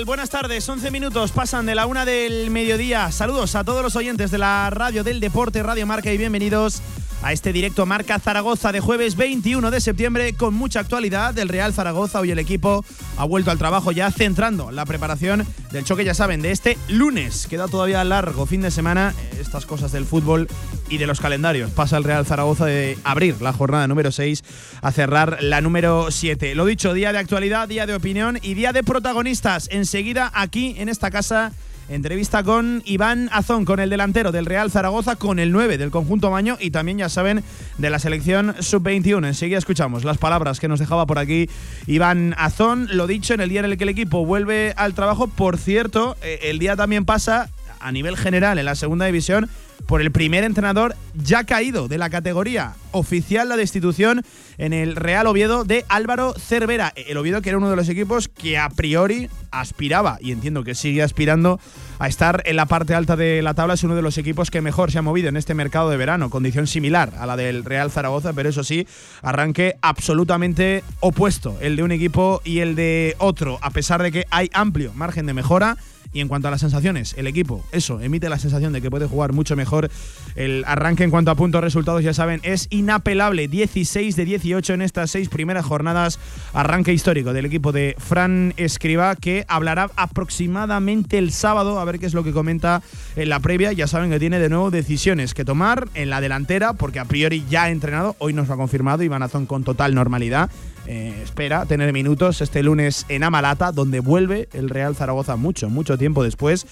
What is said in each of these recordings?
Tal? Buenas tardes, 11 minutos pasan de la una del mediodía. Saludos a todos los oyentes de la radio del deporte, Radio Marca y bienvenidos a este directo Marca Zaragoza de jueves 21 de septiembre con mucha actualidad del Real Zaragoza. Hoy el equipo ha vuelto al trabajo ya centrando la preparación del choque, ya saben, de este lunes. Queda todavía largo fin de semana, estas cosas del fútbol y de los calendarios. Pasa el Real Zaragoza de abrir la jornada número 6 a cerrar la número 7. Lo dicho, día de actualidad, día de opinión y día de protagonistas. Enseguida aquí en esta casa Entrevista con Iván Azón, con el delantero del Real Zaragoza, con el 9 del conjunto Maño y también, ya saben, de la selección sub-21. Enseguida escuchamos las palabras que nos dejaba por aquí Iván Azón. Lo dicho, en el día en el que el equipo vuelve al trabajo, por cierto, eh, el día también pasa a nivel general en la segunda división por el primer entrenador ya caído de la categoría oficial la destitución en el Real Oviedo de Álvaro Cervera. El Oviedo que era uno de los equipos que a priori aspiraba y entiendo que sigue aspirando a estar en la parte alta de la tabla. Es uno de los equipos que mejor se ha movido en este mercado de verano, condición similar a la del Real Zaragoza, pero eso sí, arranque absolutamente opuesto el de un equipo y el de otro, a pesar de que hay amplio margen de mejora. Y en cuanto a las sensaciones, el equipo, eso, emite la sensación de que puede jugar mucho mejor. El arranque en cuanto a puntos, resultados, ya saben, es inapelable. 16 de 18 en estas seis primeras jornadas. Arranque histórico del equipo de Fran Escriba, que hablará aproximadamente el sábado, a ver qué es lo que comenta en la previa. Ya saben que tiene de nuevo decisiones que tomar en la delantera, porque a priori ya ha entrenado. Hoy nos lo ha confirmado Iván Azón con total normalidad. Eh, espera tener minutos este lunes en Amalata, donde vuelve el Real Zaragoza mucho, mucho tiempo después.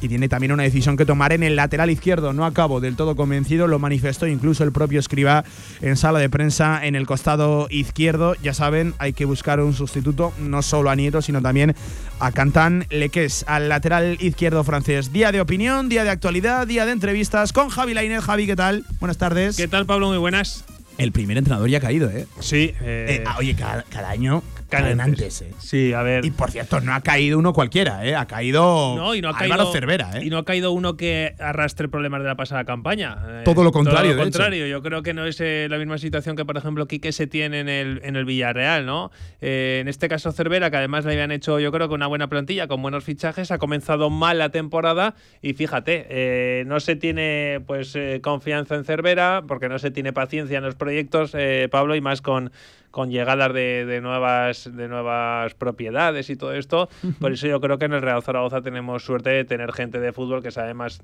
Y tiene también una decisión que tomar en el lateral izquierdo. No acabo del todo convencido, lo manifestó incluso el propio escriba en sala de prensa en el costado izquierdo. Ya saben, hay que buscar un sustituto, no solo a Nieto, sino también a Cantan Leques, al lateral izquierdo francés. Día de opinión, día de actualidad, día de entrevistas con Javi Lainez. Javi, ¿qué tal? Buenas tardes. ¿Qué tal, Pablo? Muy buenas. El primer entrenador ya ha caído, ¿eh? Sí. Eh, ah, oye, cada, cada año caen antes, ¿eh? Sí, a ver. Y por cierto, no ha caído uno cualquiera, ¿eh? Ha caído No, y no ha Álvaro caído- Cervera, ¿eh? Y no ha caído uno que arrastre problemas de la pasada campaña. Eh, Todo lo contrario, Todo lo contrario. Yo creo que no es eh, la misma situación que, por ejemplo, Quique se tiene en el, en el Villarreal, ¿no? Eh, en este caso, Cervera, que además le habían hecho, yo creo que una buena plantilla, con buenos fichajes, ha comenzado mal la temporada y fíjate, no se tiene pues confianza en Cervera, porque no se tiene paciencia en los proyectos, Pablo, y más con con llegadas de, de nuevas de nuevas propiedades y todo esto. Por eso yo creo que en el Real Zaragoza tenemos suerte de tener gente de fútbol que sabe más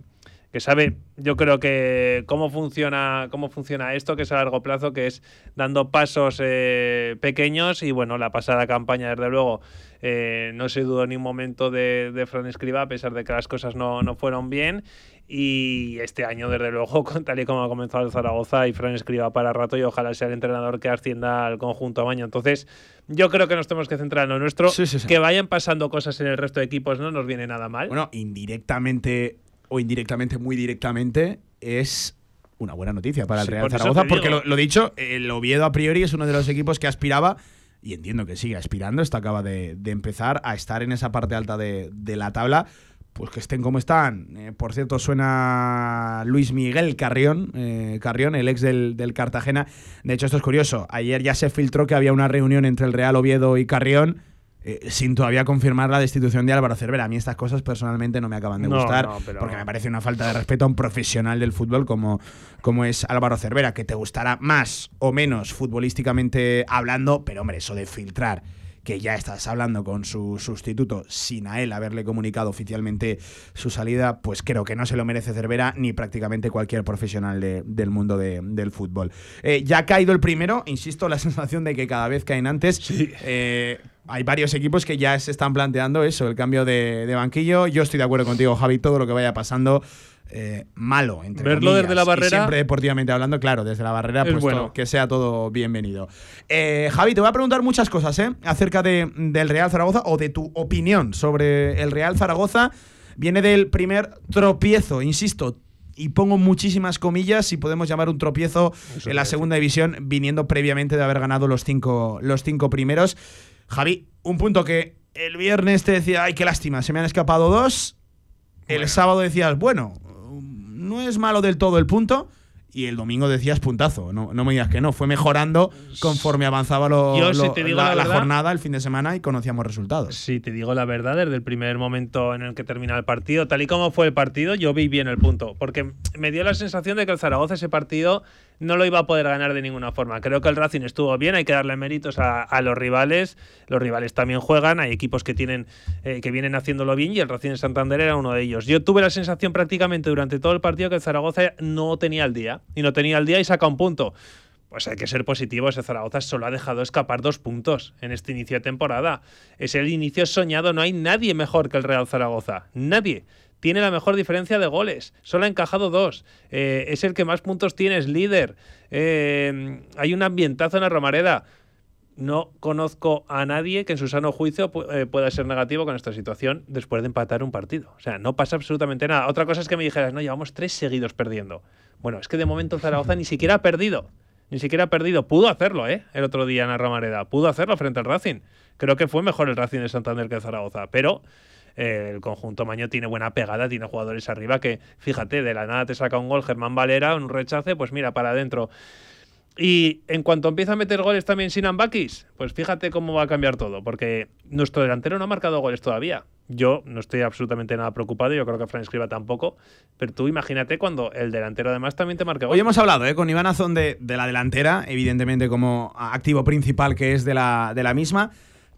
que sabe, yo creo que cómo funciona cómo funciona esto, que es a largo plazo, que es dando pasos eh, pequeños y bueno, la pasada campaña desde luego eh, no se dudó ni un momento de, de Fran Escriba, a pesar de que las cosas no, no fueron bien. Y este año, desde luego, con- tal y como ha comenzado el Zaragoza y Fran escriba para rato y ojalá sea el entrenador que ascienda al conjunto Amaño. Entonces, yo creo que nos tenemos que centrar en lo nuestro. Sí, sí, sí. Que vayan pasando cosas en el resto de equipos no nos viene nada mal. Bueno, indirectamente o indirectamente, muy directamente, es una buena noticia para el Sí, Real por Zaragoza, porque lo, lo dicho, el Oviedo a priori es uno de los equipos que aspiraba, y entiendo que sigue aspirando, esto acaba de, de empezar a estar en esa parte alta de, de la tabla. Pues que estén como están. Eh, por cierto, suena Luis Miguel Carrión, eh, Carrión, el ex del, del Cartagena. De hecho, esto es curioso. Ayer ya se filtró que había una reunión entre el Real Oviedo y Carrión. eh, sin todavía confirmar la destitución de Álvaro Cervera. A mí estas cosas personalmente no me acaban de No, gustar no, pero- porque me parece una falta de respeto a un profesional del fútbol como, como es Álvaro Cervera, que te gustará más o menos futbolísticamente hablando, pero hombre, eso de filtrar que ya estás hablando con su sustituto sin a él haberle comunicado oficialmente su salida, pues creo que no se lo merece Cervera ni prácticamente cualquier profesional de- del mundo de- del fútbol. Eh, ya ha caído el primero, insisto, la sensación de que cada vez caen antes. Eh, hay varios equipos que ya se están planteando eso, el cambio de, de banquillo. Yo estoy de acuerdo contigo, Javi, todo lo que vaya pasando. eh, malo, entre Verlo comillas. desde la Y barrera- siempre deportivamente hablando, claro, desde la barrera, Es pues bueno. que sea todo bienvenido. Eh, Javi, te voy a preguntar muchas cosas ¿eh? acerca de, del Real Zaragoza o de tu opinión sobre el Real Zaragoza. Viene del primer tropiezo, insisto, y pongo muchísimas comillas, si podemos llamar un tropiezo en la segunda división, viniendo previamente de haber ganado los cinco, los cinco primeros. Javi, un punto que el viernes te decía, ay, qué lástima, se me han escapado dos. El sábado decías, bueno, no es malo del todo el punto y el domingo decías puntazo. No, no me digas que no. Fue mejorando conforme avanzaba lo, la, jornada, el fin de semana y conocíamos resultados. Sí, te digo la verdad, desde el primer momento en el que termina el partido, tal y como fue el partido, yo vi bien el punto. Porque me dio la sensación de que el Zaragoza ese partido no lo iba a poder ganar de ninguna forma. Creo que el Racing estuvo bien, hay que darle méritos a, los rivales. Los rivales también juegan, hay equipos que tienen eh, que vienen haciéndolo bien y el Racing de Santander era uno de ellos. Yo tuve la sensación prácticamente durante todo el partido que el Zaragoza no tenía el día y no tenía el día y saca un punto. Pues hay que ser positivo, ese Zaragoza solo ha dejado escapar dos puntos en este inicio de temporada. Es el inicio soñado, no hay nadie mejor que el Real Zaragoza. Nadie tiene la mejor diferencia de goles. Solo ha encajado dos. Eh, es el que más puntos tiene, es líder. Eh, hay un ambientazo en la Romareda. No conozco a nadie que en su sano juicio eh, pueda ser negativo con esta situación después de empatar un partido. O sea, no pasa absolutamente nada. Otra cosa es que me dijeras, no, llevamos tres seguidos perdiendo. Bueno, es que de momento Zaragoza ni siquiera ha perdido. Ni siquiera ha perdido. Pudo hacerlo, ¿eh? El otro día en la Romareda. Pudo hacerlo frente al Racing. Creo que fue mejor el Racing de Santander que Zaragoza. Pero el conjunto Maño tiene buena pegada, tiene jugadores arriba que, fíjate, de la nada te saca un gol Germán Valera, un rechace, pues mira, para adentro. Y en cuanto empieza a meter goles también Sinan Bakis, pues fíjate cómo va a cambiar todo, porque nuestro delantero no ha marcado goles todavía. Yo no estoy absolutamente nada preocupado, yo creo que Fran Escriba tampoco, pero tú imagínate cuando el delantero además también te marca goles. Hoy hemos hablado ¿eh? con Iván Azón de, de, la delantera, evidentemente como activo principal que es de la, de la misma.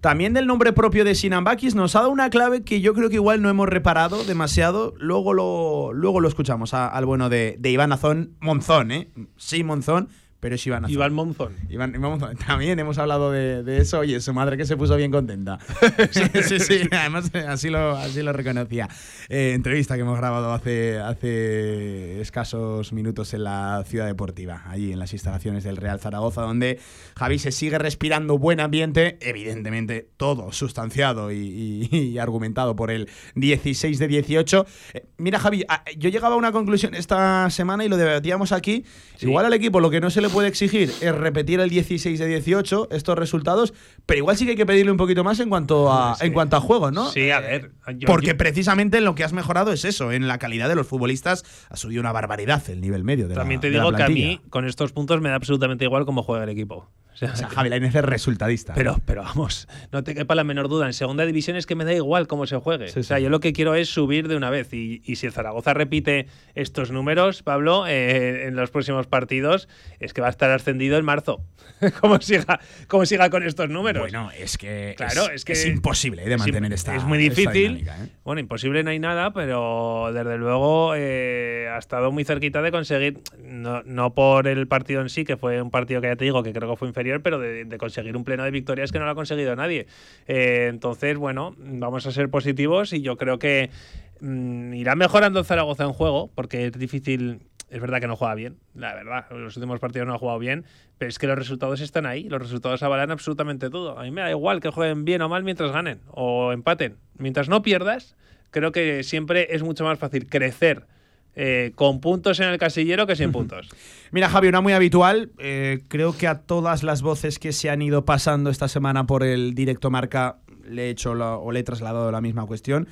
También del nombre propio de Sinambakis nos ha dado una clave que yo creo que igual no hemos reparado demasiado. Luego lo, luego lo escuchamos al bueno de, de Iván Azón, Monzón, ¿eh? Sí, Monzón, pero es Iván Iván Monzón. Iván, Monzón. También hemos hablado de, eso. Oye, su madre que se puso bien contenta. sí, sí, sí. Además, así lo, así lo reconocía. Eh, entrevista que hemos grabado hace, hace escasos minutos en la Ciudad Deportiva, allí en las instalaciones del Real Zaragoza, donde Javi se sigue respirando buen ambiente. Evidentemente, todo sustanciado y, argumentado por el 16 de 18. Eh, mira, Javi, ah, yo llegaba a una conclusión esta semana y lo debatíamos aquí. Igual al equipo lo que no se le puede exigir es repetir el 16 de 18 estos resultados, pero igual sí que hay que pedirle un poquito más en cuanto a, en cuanto a juego, ¿no? Sí, a ver. Porque precisamente lo que has mejorado es eso, en la calidad de los futbolistas ha subido una barbaridad el nivel medio de También te digo que a mí con estos puntos me da absolutamente igual cómo juega el equipo. O sea, Javi Lainez es resultadista. Pero, pero vamos, no te quepa la menor duda. En segunda división es que me da igual cómo se juegue. o sea, yo lo que quiero es subir de una vez. Y, y si el Zaragoza repite estos números, Pablo, eh, en los próximos partidos, es que va a estar ascendido en marzo. como, siga, como siga con estos números. Bueno, es que, claro, es, que es imposible de mantener esta Es muy difícil. ¿eh? Bueno, imposible no hay nada, pero desde luego eh, ha estado muy cerquita de conseguir, no, no por el partido en sí, que fue un partido que ya te digo que creo que fue inferior pero de, conseguir un pleno de victorias que no lo ha conseguido nadie. Eh, entonces, bueno, vamos a ser positivos y yo creo que mm, irá mejorando Zaragoza en juego, porque es difícil. Es verdad que no juega bien, la verdad. Los últimos partidos no ha jugado bien, pero es que los resultados están ahí. Los resultados avalan absolutamente todo. A mí me da igual que jueguen bien o mal mientras ganen o empaten. Mientras no pierdas, creo que siempre es mucho más fácil crecer eh, con puntos en el casillero que sin puntos. Mira, Javi, una muy habitual. Eh, creo que a todas las voces que se han ido pasando esta semana por el directo marca le he hecho o le he trasladado la misma cuestión.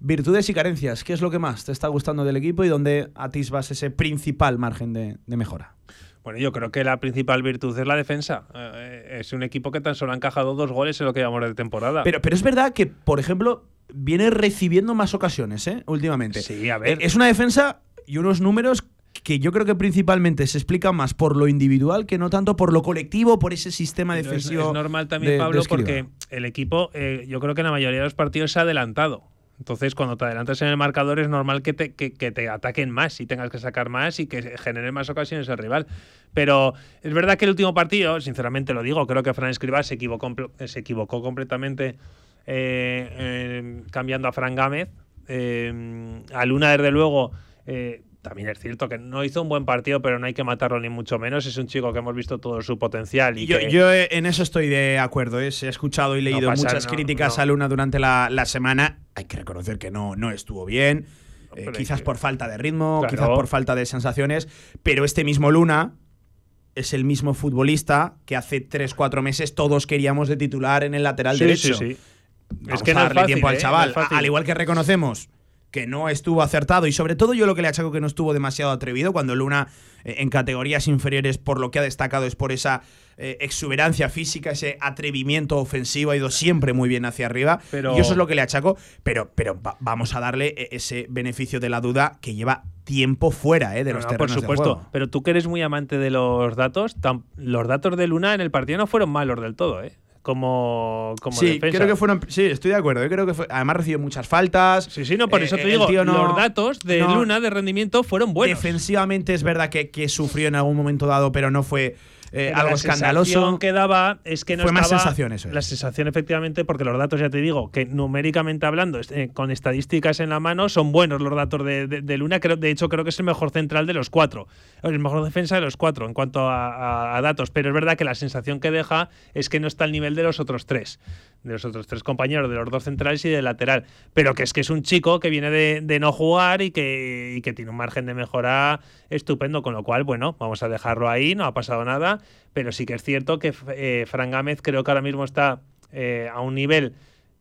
Virtudes y carencias, ¿qué es lo que más te está gustando del equipo y dónde atisbas ese principal margen de, mejora? Bueno, yo creo que la principal virtud es la defensa. Eh, es un equipo que tan solo ha encajado dos goles en lo que llamamos de temporada. Pero, pero es verdad que, por ejemplo, viene recibiendo más ocasiones, ¿eh? Últimamente. Sí, a ver. Es una defensa y unos números que yo creo que principalmente se explican más por lo individual que no tanto por lo colectivo, por ese sistema defensivo. Es, normal también, Pablo, porque el equipo, eh, yo creo que en la mayoría de los partidos se ha adelantado. Entonces, cuando te adelantas en el marcador, es normal que te, que, te ataquen más y tengas que sacar más y que genere más ocasiones el rival. Pero es verdad que el último partido, sinceramente lo digo, creo que Fran Escribá se equivocó, se equivocó completamente eh, cambiando a Fran Gámez. Eh, a Luna, desde luego eh, también es cierto que no hizo un buen partido, pero no hay que matarlo ni mucho menos. Es un chico que hemos visto todo su potencial. Y yo, yo en eso estoy de acuerdo. ¿eh? He escuchado y leído muchas críticas a Luna durante la, semana. Hay que reconocer que no, no estuvo bien. Eh, quizás por falta de ritmo, quizás por falta de sensaciones, pero este mismo Luna es el mismo futbolista que hace 3-4 meses todos queríamos de titular en el lateral derecho. Sí, sí. es que no darle tiempo al ¿eh? chaval. al igual que reconocemos que no estuvo acertado y sobre todo yo lo que le achaco que no estuvo demasiado atrevido cuando Luna eh, en categorías inferiores por lo que ha destacado es por esa eh, exuberancia física, ese atrevimiento ofensivo, ha ido siempre muy bien hacia arriba. Y eso es lo que le achaco, pero, pero vamos a darle e-, ese beneficio de la duda que lleva tiempo fuera eh, de los terrenos Por supuesto, de pero tú que eres muy amante de los datos, los datos de Luna en el partido no fueron malos del todo, ¿eh? Como, como sí, defensa. creo que fueron. Sí, estoy de acuerdo. Yo creo que además recibió muchas faltas. Sí, sí, no, por eso te digo, los datos de Luna de rendimiento fueron buenos. Defensivamente es verdad que, que, sufrió en algún momento dado, pero no fue eh, algo escandaloso. que daba es que no Fue más sensación eso. La sensación, efectivamente, porque los datos, ya te digo, que numéricamente hablando, eh, con estadísticas en la mano, son buenos los datos de, Luna. Creo, de hecho, creo que es el mejor central de los cuatro. El mejor defensa de los cuatro en cuanto a, datos. Pero es verdad que la sensación que deja es que no está al nivel de los otros tres. De los otros tres compañeros, de los dos centrales y del lateral. Pero que es que es un chico que viene de, no jugar y que, y que tiene un margen de mejora estupendo. Con lo cual, bueno, vamos a dejarlo ahí, no ha pasado nada pero sí que es cierto que eh, Fran Gámez creo que ahora mismo está eh, a un nivel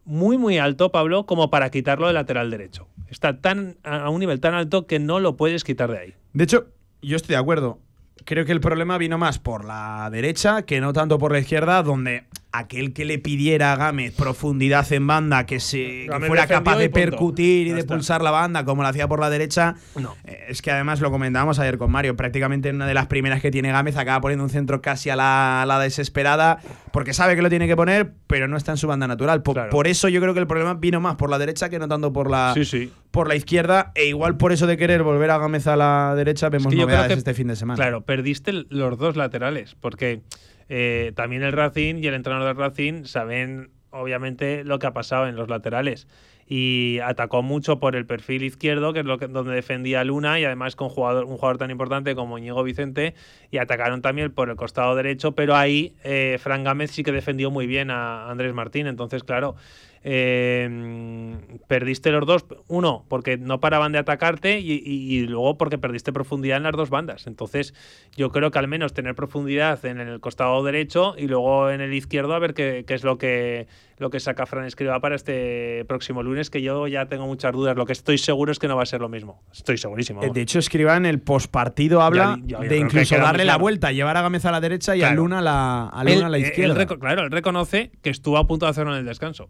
muy, muy alto, Pablo, como para quitarlo de lateral derecho. Está tan, a un nivel tan alto que no lo puedes quitar de ahí. De hecho, yo estoy de acuerdo. Creo que el problema vino más por la derecha que no tanto por la izquierda, donde aquel que le pidiera a Gámez profundidad en banda, que, se, fuera capaz de percutir y de pulsar la banda como lo hacía por la derecha, eh, es que además lo comentábamos ayer con Mario, prácticamente una de las primeras que tiene Gámez acaba poniendo un centro casi a la, desesperada, porque sabe que lo tiene que poner, pero no está en su banda natural. Por, eso yo creo que el problema vino más por la derecha que no tanto por la, Por la izquierda, e igual por eso de querer volver a Gámez a la derecha vemos novedades este fin de semana. Claro, perdiste los dos laterales, porque eh, también el Racing y el entrenador del Racing saben obviamente lo que ha pasado en los laterales. Y atacó mucho por el perfil izquierdo, que es lo que, donde defendía Luna, y además con jugador, un jugador tan importante como Ñigo Vicente, y atacaron también por el costado derecho, pero ahí eh, Fran Gámez sí que defendió muy bien a Andrés Martín, entonces claro, eh, perdiste los dos, uno, porque no paraban de atacarte y, luego porque perdiste profundidad en las dos bandas. Entonces, yo creo que al menos tener profundidad en el costado derecho y luego en el izquierdo a ver qué, es lo que, lo que saca Fran Escriba para este próximo lunes, que yo ya tengo muchas dudas. Lo que estoy seguro es que no va a ser lo mismo. Estoy segurísimo. De hecho, Escriba en el postpartido habla de incluso darle la vuelta, llevar a Gámez a la derecha y a Luna a la, a, Luna a la izquierda. claro, él reconoce que estuvo a punto de hacerlo en el descanso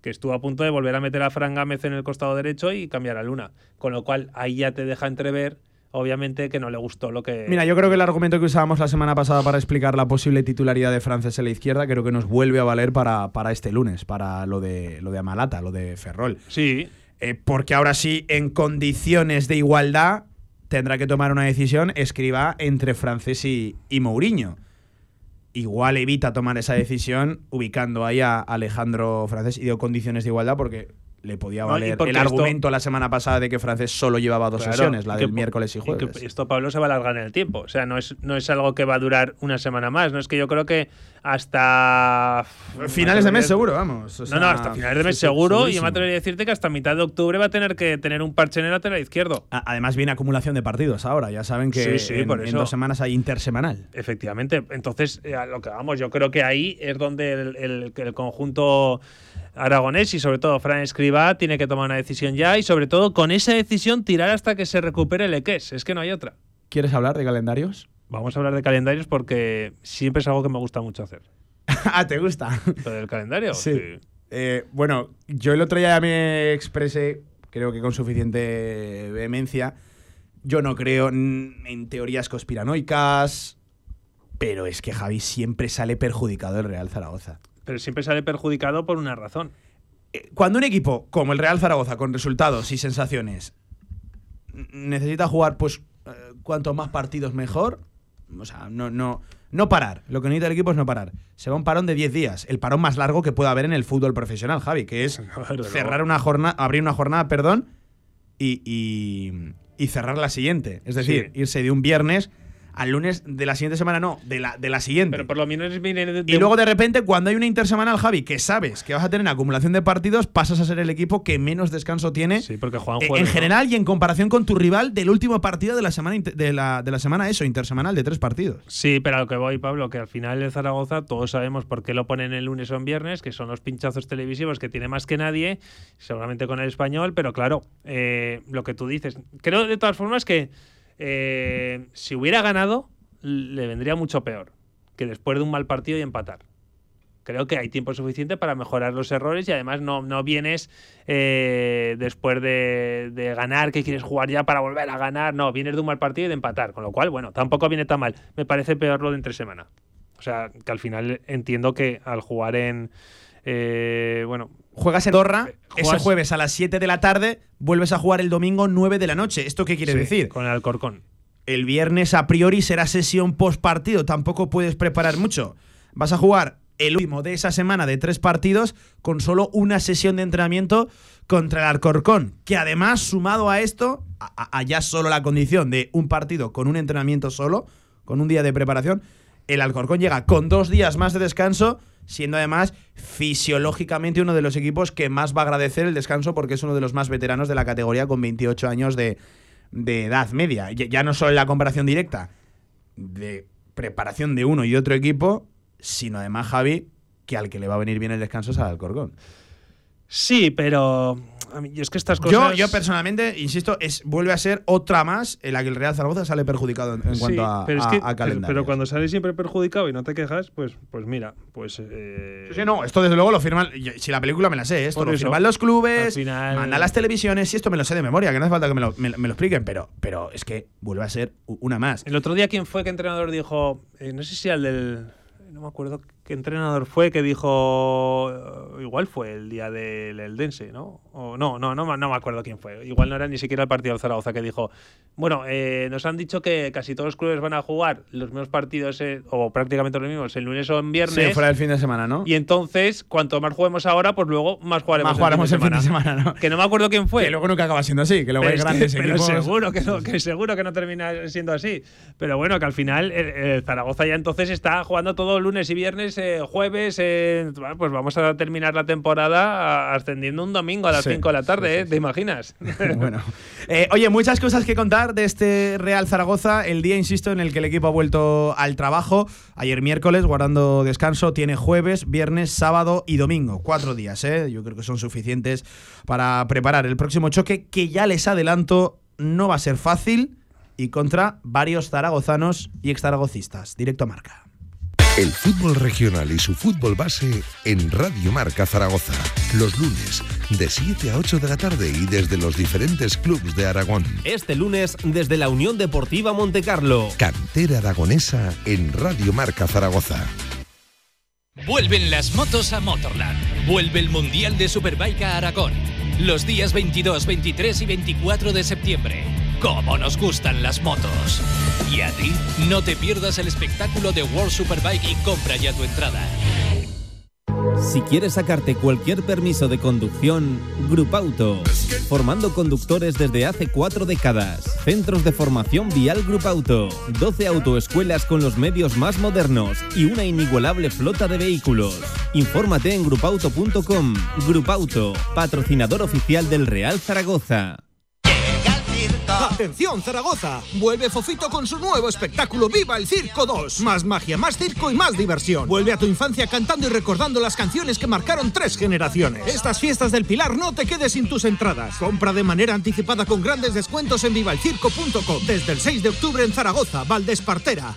que estuvo a punto de volver a meter a Fran Gámez en el costado derecho y cambiar a Luna. Con lo cual, ahí ya te deja entrever, obviamente, que no le gustó lo que. Mira, yo creo que el argumento que usábamos la semana pasada para explicar la posible titularidad de Frances en la izquierda, creo que nos vuelve a valer para, para este lunes, para lo de, lo de Amalata, lo de Ferrol. Sí. Eh, porque ahora sí, en condiciones de igualdad, tendrá que tomar una decisión escriba entre Frances y, y Mourinho igual evita tomar esa decisión ubicando ahí a Alejandro Francés y dio condiciones de igualdad porque le podía valer el argumento la semana pasada de que Francés solo llevaba dos sesiones, la del miércoles y jueves. Y esto, Pablo, se va a alargar en el tiempo. O sea, no es, no es algo que va a durar una semana más. No es que yo creo que hasta. Finales de mes seguro, vamos. no, no, hasta finales de mes seguro. y yo me atrevería a decirte que hasta mitad de octubre va a tener que tener un parche en el lateral izquierdo. Además, viene acumulación de partidos ahora. Ya saben que en, dos semanas hay intersemanal. Efectivamente. Entonces, eh, lo que vamos, yo creo que ahí es donde el, el conjunto aragonés y sobre todo Fran Escribá tiene que tomar una decisión ya y sobre todo con esa decisión tirar hasta que se recupere el Eques. Es que no hay otra. ¿Quieres hablar de calendarios? Vamos a hablar de calendarios porque siempre es algo que me gusta mucho hacer. ah, ¿te gusta? ¿Lo del calendario? Sí. Eh, bueno, yo el otro día ya me expresé, creo que con suficiente vehemencia. Yo no creo en teorías conspiranoicas, pero es que Javi siempre sale perjudicado el Real Zaragoza pero siempre sale perjudicado por una razón. Eh, cuando un equipo como el Real Zaragoza, con resultados y sensaciones, necesita jugar, pues, eh, cuanto más partidos mejor, o sea, no, no, no parar. Lo que necesita el equipo es no parar. Se va un parón de 10 días, el parón más largo que pueda haber en el fútbol profesional, Javi, que es cerrar una jornada, abrir una jornada, perdón, y, y, cerrar la siguiente. Es decir, irse de un viernes al lunes de la siguiente semana, no, de la, de la siguiente. Pero por lo menos viene de, y luego de repente, cuando hay una intersemanal, Javi, que sabes que vas a tener acumulación de partidos, pasas a ser el equipo que menos descanso tiene. Sí, porque juegan eh, jueves, En ¿no? general y en comparación con tu rival del último partido de la semana de la, de la semana eso, intersemanal de tres partidos. Sí, pero a lo que voy, Pablo, que al final el Zaragoza todos sabemos por qué lo ponen el lunes o en viernes, que son los pinchazos televisivos que tiene más que nadie, seguramente con el español, pero claro, eh, lo que tú dices. Creo de todas formas que eh, si hubiera ganado, le vendría mucho peor que después de un mal partido y empatar. Creo que hay tiempo suficiente para mejorar los errores y además no, no vienes eh, después de, de ganar, que quieres jugar ya para volver a ganar. No, vienes de un mal partido y de empatar. Con lo cual, bueno, tampoco viene tan mal. Me parece peor lo de entre semana. O sea, que al final entiendo que al jugar en. Eh, bueno, Juegas en Andorra, ese jueves a las 7 de la tarde, vuelves a jugar el domingo 9 de la noche. ¿Esto qué quiere sí, decir? Con el Alcorcón. El viernes a priori será sesión post partido, tampoco puedes preparar mucho. Vas a jugar el último de esa semana de tres partidos con solo una sesión de entrenamiento contra el Alcorcón, que además sumado a esto, a, a- a ya solo la condición de un partido con un entrenamiento solo, con un día de preparación, el Alcorcón llega con dos días más de descanso, siendo además fisiológicamente uno de los equipos que más va a agradecer el descanso porque es uno de los más veteranos de la categoría con 28 años de, de edad media. Ya, no solo en la comparación directa de preparación de uno y otro equipo, sino además, Javi, que al que le va a venir bien el descanso es al Alcorcón. Sí, pero. A mí- yo es que estas Yo, cosas. yo personalmente, insisto, es, vuelve a ser otra más en la que el Real Zaragoza sale perjudicado en, en Sí, cuanto a, pero, es a- que- a pero- calendario. pero cuando sales siempre perjudicado y no te quejas, pues, pues mira, pues. eh, Sí, sí, no, esto desde luego lo firman. yo- Si la película me la sé, esto Por lo eso, firman los clubes, final- mandan las televisiones, y esto me lo sé de memoria, que no hace falta que me lo, me- me lo expliquen, pero, pero es que vuelve a ser una más. El otro día, ¿quién fue que entrenador dijo? eh, no sé si al del. No me acuerdo qué entrenador fue que dijo. eh, igual fue el día del Eldense, ¿no? O, no, no, no, no me acuerdo quién fue. Igual no era ni siquiera el partido del Zaragoza que dijo. Bueno, eh, nos han dicho que casi todos los clubes van a jugar los mismos partidos, eh, o prácticamente los mismos, el lunes o en viernes. Sí, fuera del fin de semana, ¿no? Y entonces, cuanto más juguemos ahora, pues luego más jugaremos, Más jugaremos el fin de semana. semana, ¿no? Que no me acuerdo quién fue. Que luego nunca acaba siendo así, que luego Pero hay es que- grandes pero equipos. seguro que no, que seguro que no termina siendo así. Pero bueno, que al final el, el Zaragoza ya entonces está jugando todo lunes y viernes, eh, jueves. eh, pues vamos a terminar la temporada ascendiendo un domingo a las Sí, 5 de la tarde, sí, sí, ¿eh? ¿Te imaginas? bueno. Oye, muchas cosas que contar de este Real Zaragoza. El día, insisto, en el que el equipo ha vuelto al trabajo. Ayer miércoles, guardando descanso, tiene jueves, viernes, sábado y domingo. Cuatro días, ¿eh? Yo creo que son suficientes para preparar el próximo choque, que ya les adelanto, no va a ser fácil y contra varios zaragozanos y exzaragocistas. Directo a marca. El fútbol regional y su fútbol base en Radio Marca Zaragoza. Los lunes de 7 a 8 de la tarde y desde los diferentes clubes de Aragón. Este lunes desde la Unión Deportiva Montecarlo. Cantera aragonesa en Radio Marca Zaragoza. Vuelven las motos a Motorland. Vuelve el Mundial de Superbike a Aragón. Los días 22, 23 y 24 de septiembre. ¡Cómo nos gustan las motos! Y a ti, no te pierdas el espectáculo de World Superbike y compra ya tu entrada. Si quieres sacarte cualquier permiso de conducción, Grupauto. Formando conductores desde hace cuatro décadas. Centros de formación vial Grupauto. 12 autoescuelas con los medios más modernos y una inigualable flota de vehículos. Infórmate en grupauto.com. Grupauto, patrocinador oficial del Real Zaragoza. Atención Zaragoza, vuelve Fofito con su nuevo espectáculo Viva el Circo 2. Más magia, más circo y más diversión. Vuelve a tu infancia cantando y recordando las canciones que marcaron tres generaciones. Estas fiestas del Pilar no te quedes sin tus entradas. Compra de manera anticipada con grandes descuentos en vivalcirco.com. Desde el 6 de octubre en Zaragoza, Valdespartera.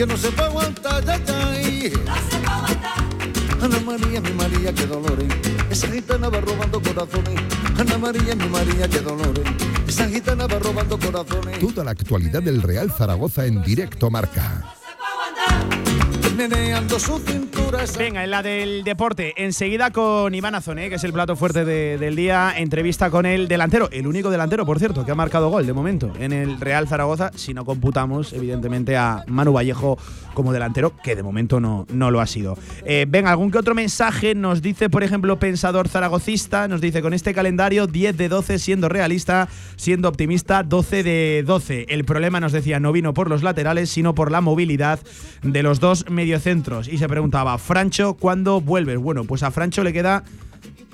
Chiquita. No se puede aguantar. Que no se puede aguantar, ya, ya. Ana María, mi María, qué dolores. Esa gitana va robando corazones. Ana María, mi María, qué dolores. Esa gitana va robando corazones. Toda la actualidad del Real Zaragoza en directo marca. Venga, en la del deporte, enseguida con Iván Azone, que es el plato fuerte de- del día. Entrevista con el delantero, el único delantero, por cierto, que ha marcado gol de momento en el Real Zaragoza, si no computamos, evidentemente, a Manu Vallejo como delantero, que de momento no, no lo ha sido. Eh, venga, algún que otro mensaje nos dice, por ejemplo, Pensador Zaragocista, nos dice con este calendario 10 de 12 siendo realista, siendo optimista 12 de 12. El problema, nos decía, no vino por los laterales, sino por la movilidad de los dos mediocentros. Y se preguntaba, Francho, ¿cuándo vuelves? Bueno, pues a Francho le queda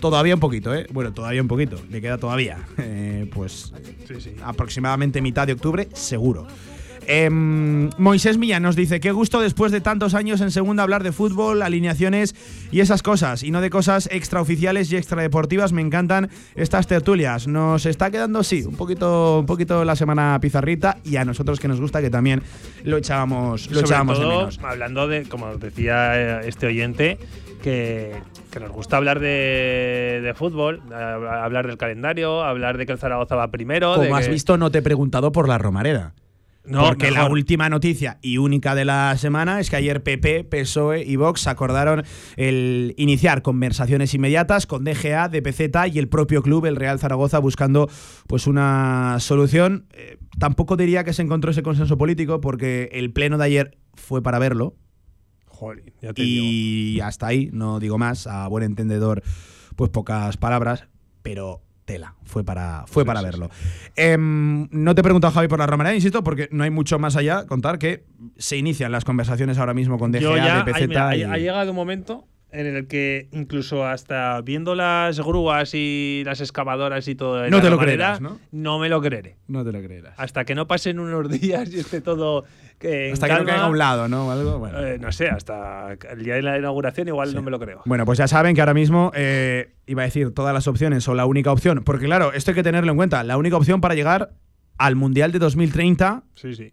todavía un poquito, ¿eh? Bueno, todavía un poquito, le queda todavía. Eh, pues aproximadamente mitad de octubre, seguro. Em, Moisés Millán nos dice, qué gusto después de tantos años en segunda hablar de fútbol, alineaciones y esas cosas, y no de cosas extraoficiales y extradeportivas. Me encantan estas tertulias. Nos está quedando, sí, un poquito, un poquito la semana pizarrita y a nosotros que nos gusta que también lo echábamos, lo Sobre echábamos de menos. hablando de, como decía eh, este oyente, que, que nos gusta hablar de, de fútbol, hablar del calendario, hablar de que el Zaragoza va primero. de Como has que- visto, no te he preguntado por la Romareda. No, Porque la última noticia y única de la semana es que ayer PP, PSOE y Vox acordaron el iniciar conversaciones inmediatas con DGA, DPZ y el propio club, el Real Zaragoza, buscando pues una solución. Eh, tampoco diría que se encontró ese consenso político porque el pleno de ayer fue para verlo Joder, ya te digo. y hasta ahí, no digo más, a buen entendedor, pues pocas palabras, pero tela, fue para, fue para verlo. Em, no te he preguntado, Javi, por la Romareda, insisto, porque no hay mucho más allá contar que se inician las conversaciones ahora mismo con DGA, ya, DPZ mira, y- ha llegado un momento en el que incluso hasta viendo las grúas y las excavadoras y todo en No te lo Romareda, creerás, ¿no? no me lo creeré. No te lo creerás. Hasta que no pasen unos días y esté todo que en Hasta que no caiga a un lado, ¿no? O algo, bueno. eh, no sé, hasta el día de la inauguración igual no me lo creo. Bueno, pues ya saben que ahora mismo eh, iba a decir todas las opciones o la única opción, porque claro, esto hay que tenerlo en cuenta. La única opción para llegar al Mundial de 2030 Sí, sí.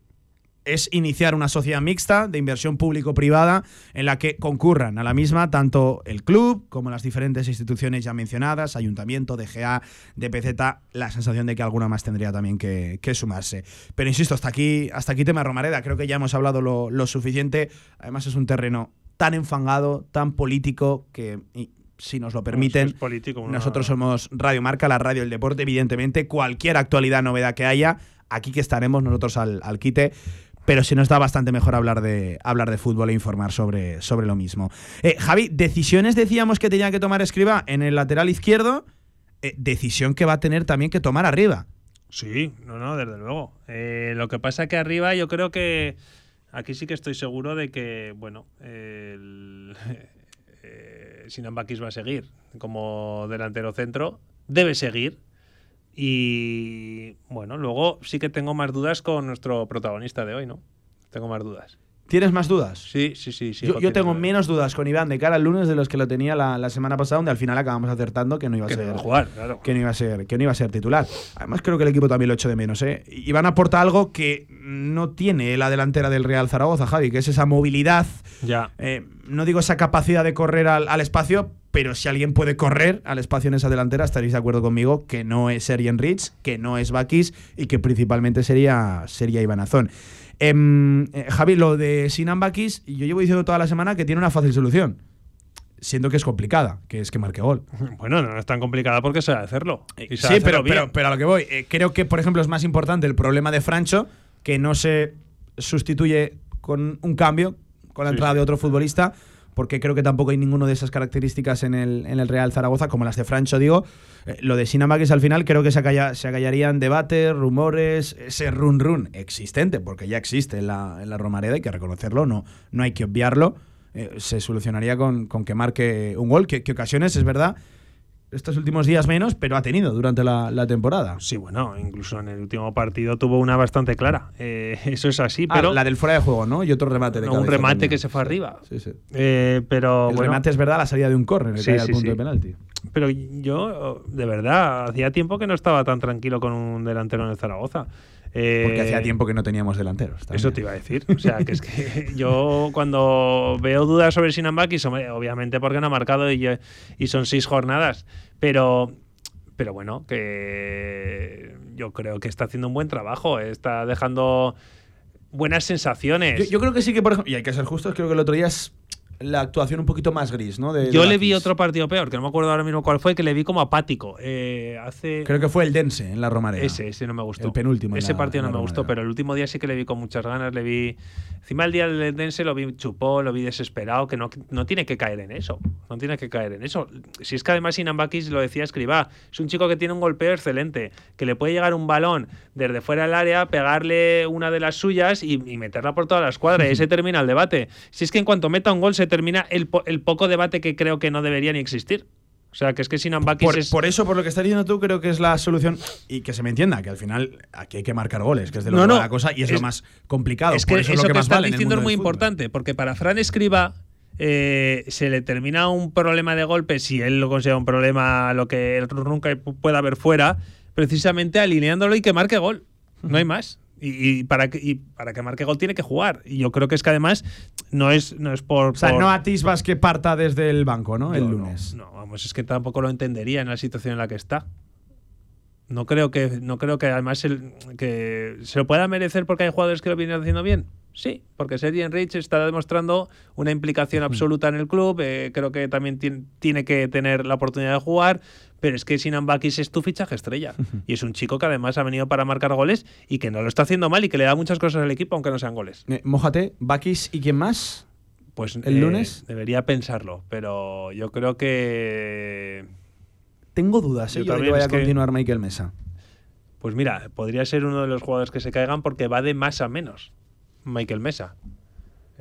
Es iniciar una sociedad mixta de inversión público-privada en la que concurran a la misma tanto el club como las diferentes instituciones ya mencionadas, ayuntamiento, DGA, DPZ, la sensación de que alguna más tendría también que, que sumarse. Pero insisto, hasta aquí, hasta aquí tema Romareda, creo que ya hemos hablado lo, lo suficiente, además es un terreno tan enfangado, tan político, que y si nos lo permiten, Es político, una- nosotros somos Radio Marca, la radio del deporte, evidentemente. Cualquier actualidad, novedad que haya, aquí que estaremos nosotros al, al quite. Pero se nos da bastante mejor hablar de, hablar de fútbol e informar sobre, sobre lo mismo. Eh, Javi, decisiones decíamos que tenía que tomar Escriba en el lateral izquierdo. eh, decisión que va a tener también que tomar arriba. Sí, no, no, desde luego. Eh, lo que pasa que arriba yo creo que aquí sí que estoy seguro de que, bueno, el, eh, Sinan Bakis va a seguir como delantero centro, debe seguir. Y bueno, luego sí que tengo más dudas con nuestro protagonista de hoy, ¿no? Tengo más dudas. ¿Tienes más dudas? Sí, sí, sí. sí yo, yo tengo menos dudas con Iván de cara al lunes de los que lo tenía la, la semana pasada, donde al final acabamos acertando que no iba a que no ser a jugar, claro. que no iba a ser que no iba a ser titular. Además creo que el equipo también lo echo de menos, ¿eh? Iván aporta algo que no tiene la delantera del Real Zaragoza, Javi, que es esa movilidad, Ya. eh, no digo esa capacidad de correr al, al espacio, pero si alguien puede correr al espacio en esa delantera, estaréis de acuerdo conmigo que no es Serien Rich, que no es Bakis y que principalmente sería, sería Iván Azón. Em, eh, Javi, lo de Sinan Bakis, yo llevo diciendo toda la semana que tiene una fácil solución. Siendo que es complicada, que es que marque gol. Bueno, no es tan complicada porque sabe hacerlo. Y sabe Eh, Sí, hacerlo pero, bien. pero, pero a lo que voy. eh, creo que, por ejemplo, es más importante el problema de Francho, que no se sustituye con un cambio, con la Sí, entrada de otro futbolista, porque creo que tampoco hay ninguno de esas características en el, en el Real Zaragoza, como las de Francho, digo. Eh, lo de Sinamagues al final creo que se, acalla- se acallarían debates, rumores, ese run run existente, porque ya existe en la, la Romareda, hay que reconocerlo, no, no hay que obviarlo. Eh, se solucionaría con, con que marque un gol, que, que ocasiones, es verdad, estos últimos días menos, pero ha tenido durante la, la temporada. Sí, bueno, incluso en el último partido tuvo una bastante clara. Eh, eso es así, Ah, pero la del fuera de juego, ¿no? Y otro remate de no, un remate también. que se fue arriba. Sí, sí. Eh, pero El bueno, remate es verdad, la salida de un córner, Sí, al punto de penalti. pero yo, de verdad, hacía tiempo que no estaba tan tranquilo con un delantero en el Zaragoza. Eh, Porque hacía tiempo que no teníamos delanteros. también. Eso te iba a decir. O sea, que es que yo cuando veo dudas sobre Sinambakis, obviamente porque no ha marcado y, y son seis jornadas, pero, pero bueno, que yo creo que está haciendo un buen trabajo, está dejando buenas sensaciones. Yo, yo creo que sí que, por ejemplo, y hay que ser justos, creo que el otro día es la actuación un poquito más gris, ¿no? De- de Yo le vi otro partido peor, que no me acuerdo ahora mismo cuál fue, que le vi como apático. Eh, hace Creo que fue el Dense en la Romareda. Ese, ese no me gustó. El penúltimo en Ese la- partido no me gustó, pero el último día sí que le vi con muchas ganas. Le vi. Encima el día del Dense lo vi chupó, lo vi desesperado, que no, no tiene que caer en eso. No tiene que caer en eso. Si es que además Inambakis lo decía Escribá, es un chico que tiene un golpeo excelente, que le puede llegar un balón desde fuera del área, pegarle una de las suyas y, y meterla por toda la escuadra. y ese termina el debate. Si es que en cuanto meta un gol se termina el, po- el poco debate que creo que no debería ni existir. O sea, que es que Sinambakis Por, es. por eso, por lo que estás diciendo tú, creo que es la solución. Y que se me entienda, que al final aquí hay que marcar goles, que es de lo No, que no, la cosa y es, es- lo más complicado. Es que por eso, eso, es lo que, que, más estás vale diciendo es muy importante, porque para Fran Escriba eh, se le termina un problema de golpe, si él lo considera un problema, lo que nunca pu- pueda haber fuera, precisamente alineándolo y que marque gol. No hay más. Y, y para que, y para que marque gol tiene que jugar. Y yo creo que es que además no es, no es por. O sea, por- no atisbas que parta desde el banco, ¿no? el no, lunes. No, no, vamos, es que tampoco lo entendería en la situación en la que está. No creo que, no creo que además el- que se lo pueda merecer porque hay jugadores que lo vienen haciendo bien. Sí, porque Sergi Enrich está demostrando una implicación absoluta en el club. eh, creo que también tien- tiene que tener la oportunidad de jugar. Pero es que Sinan Bakis es tu fichaje estrella. y es un chico que además ha venido para marcar goles y que no lo está haciendo mal y que le da muchas cosas al equipo, aunque no sean goles. Eh, mójate, Bakis y quién más. Pues ¿El eh, lunes? debería pensarlo, pero yo creo que Tengo dudas, Yo ¿eh? Yo de que vaya a que- continuar Michael Mesa. Pues mira, podría ser uno de los jugadores que se caigan porque va de más a menos, Michael Mesa.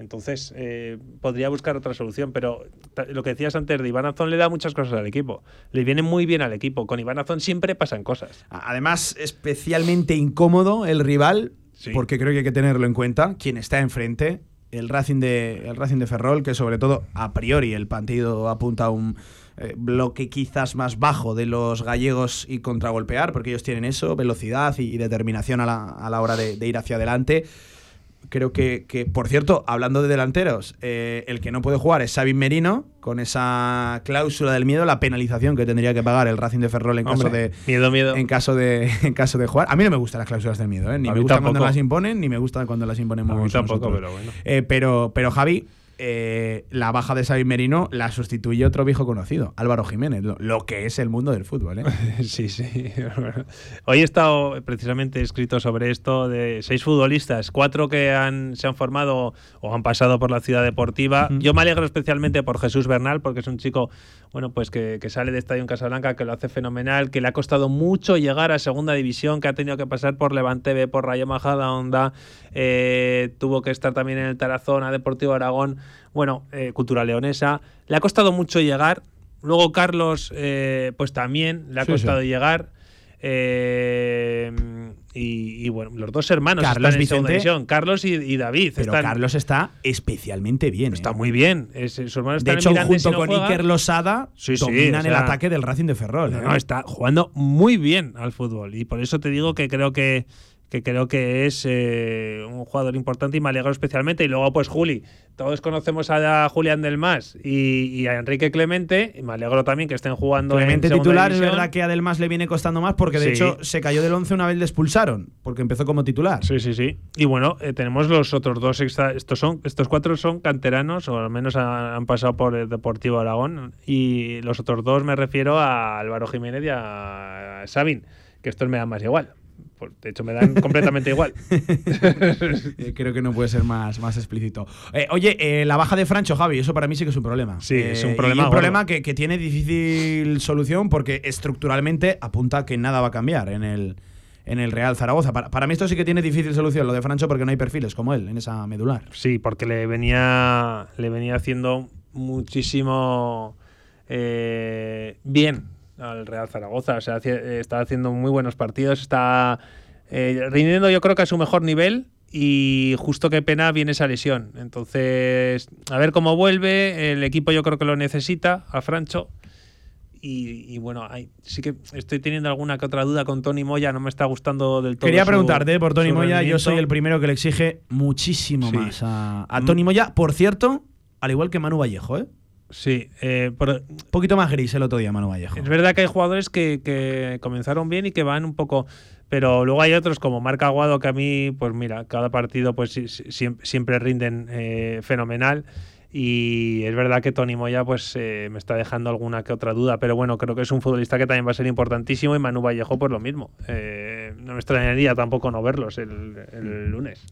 Entonces, eh, podría buscar otra solución, pero lo que decías antes de Iván Azón le da muchas cosas al equipo. Le viene muy bien al equipo. Con Iván Azón siempre pasan cosas. Además, especialmente incómodo el rival, Sí. porque creo que hay que tenerlo en cuenta. Quien está enfrente, el Racing de, el Racing de Ferrol, que sobre todo a priori el partido apunta a un eh, bloque quizás más bajo de los gallegos y contragolpear, porque ellos tienen eso, velocidad y, y determinación a la, a la hora de, de ir hacia adelante. Creo que, que, por cierto, hablando de delanteros, eh, el que no puede jugar es Sabin Merino, con esa cláusula del miedo, la penalización que tendría que pagar el Racing de Ferrol en caso de, Miedo, miedo. en caso de en caso de jugar. A mí no me gustan las cláusulas del miedo, ¿eh? ni A me mí gustan cuando las imponen, ni me gustan cuando las imponemos A mí tampoco, nosotros. pero bueno. Eh, pero, pero Javi, eh, la baja de Xavi Merino la sustituye otro viejo conocido, Álvaro Jiménez, lo, lo que es el mundo del fútbol. ¿eh? Sí, sí. Hoy he estado precisamente escrito sobre esto de seis futbolistas, cuatro que han, se han formado o han pasado por la ciudad deportiva. Yo me alegro especialmente por Jesús Bernal, porque es un chico, bueno, pues que, que sale de Estadio en Casablanca, que lo hace fenomenal, que le ha costado mucho llegar a segunda división, que ha tenido que pasar por Levante B, por Rayo Majadahonda, eh, tuvo que estar también en el Tarazona, Deportivo Aragón, bueno, eh, Cultura Leonesa. Le ha costado mucho llegar. Luego Carlos, eh, pues también le ha Sí, costado sí. llegar. Eh, y, y, bueno, los dos hermanos Carlos están en segunda Vicente. división, Carlos y, y David. Pero están- Carlos está especialmente bien. está muy bien. Es, su hermano está de hecho, junto no con juega. Iker Losada, Sí, dominan o el ataque del Racing de Ferrol. No, está jugando muy bien al fútbol. Y por eso te digo que creo que, que creo que es eh, un jugador importante y me alegro especialmente. Y luego, pues Juli, todos conocemos a Julián del Mas y, y a Enrique Clemente. Y me alegro también que estén jugando Clemente en titular, es división. verdad que a Delmas le viene costando más porque de Sí. hecho se cayó del 11 una vez le expulsaron, porque empezó como titular. Sí, sí, sí. Y bueno, eh, tenemos los otros dos estos son estos cuatro son canteranos o al menos ha- han pasado por el Deportivo Aragón y los otros dos me refiero a Álvaro Jiménez y a Sabin, que estos me dan más igual. De hecho me dan completamente igual. Eh, Creo que no puede ser más, más explícito. Eh, oye, eh, la baja de Francho, Javi, eso para mí sí que es un problema. Sí, es un problema y un problema que, que tiene difícil solución porque estructuralmente apunta que nada va a cambiar en el, en el Real Zaragoza. Para, para mí esto sí que tiene difícil solución, lo de Francho, porque no hay perfiles como él en esa medular. Sí, porque le venía, le venía haciendo muchísimo bien al Real Zaragoza. O sea, eh, está haciendo muy buenos partidos, está eh, rindiendo yo creo que a su mejor nivel y justo qué pena viene esa lesión. Entonces, a ver cómo vuelve. El equipo yo creo que lo necesita, a Francho. y, bueno, sí que estoy teniendo alguna que otra duda con Tony Moya, no me está gustando del todo. Quería preguntarte por Tony Moya, yo soy el primero que le exige muchísimo más a, a Tony Moya. Por cierto, al igual que Manu Vallejo, ¿eh? Sí, eh, un poquito más gris el otro día, Manu Vallejo. Es verdad que hay jugadores que, comenzaron bien y que van un poco. Pero luego hay otros como Marc Aguado que a mí, pues mira, cada partido pues siempre, rinden eh, fenomenal. Y es verdad que Tony Moya pues eh, me está dejando alguna que otra duda, pero bueno, creo que es un futbolista que también va a ser importantísimo y Manu Vallejo pues lo mismo. no me extrañaría tampoco no verlos el lunes.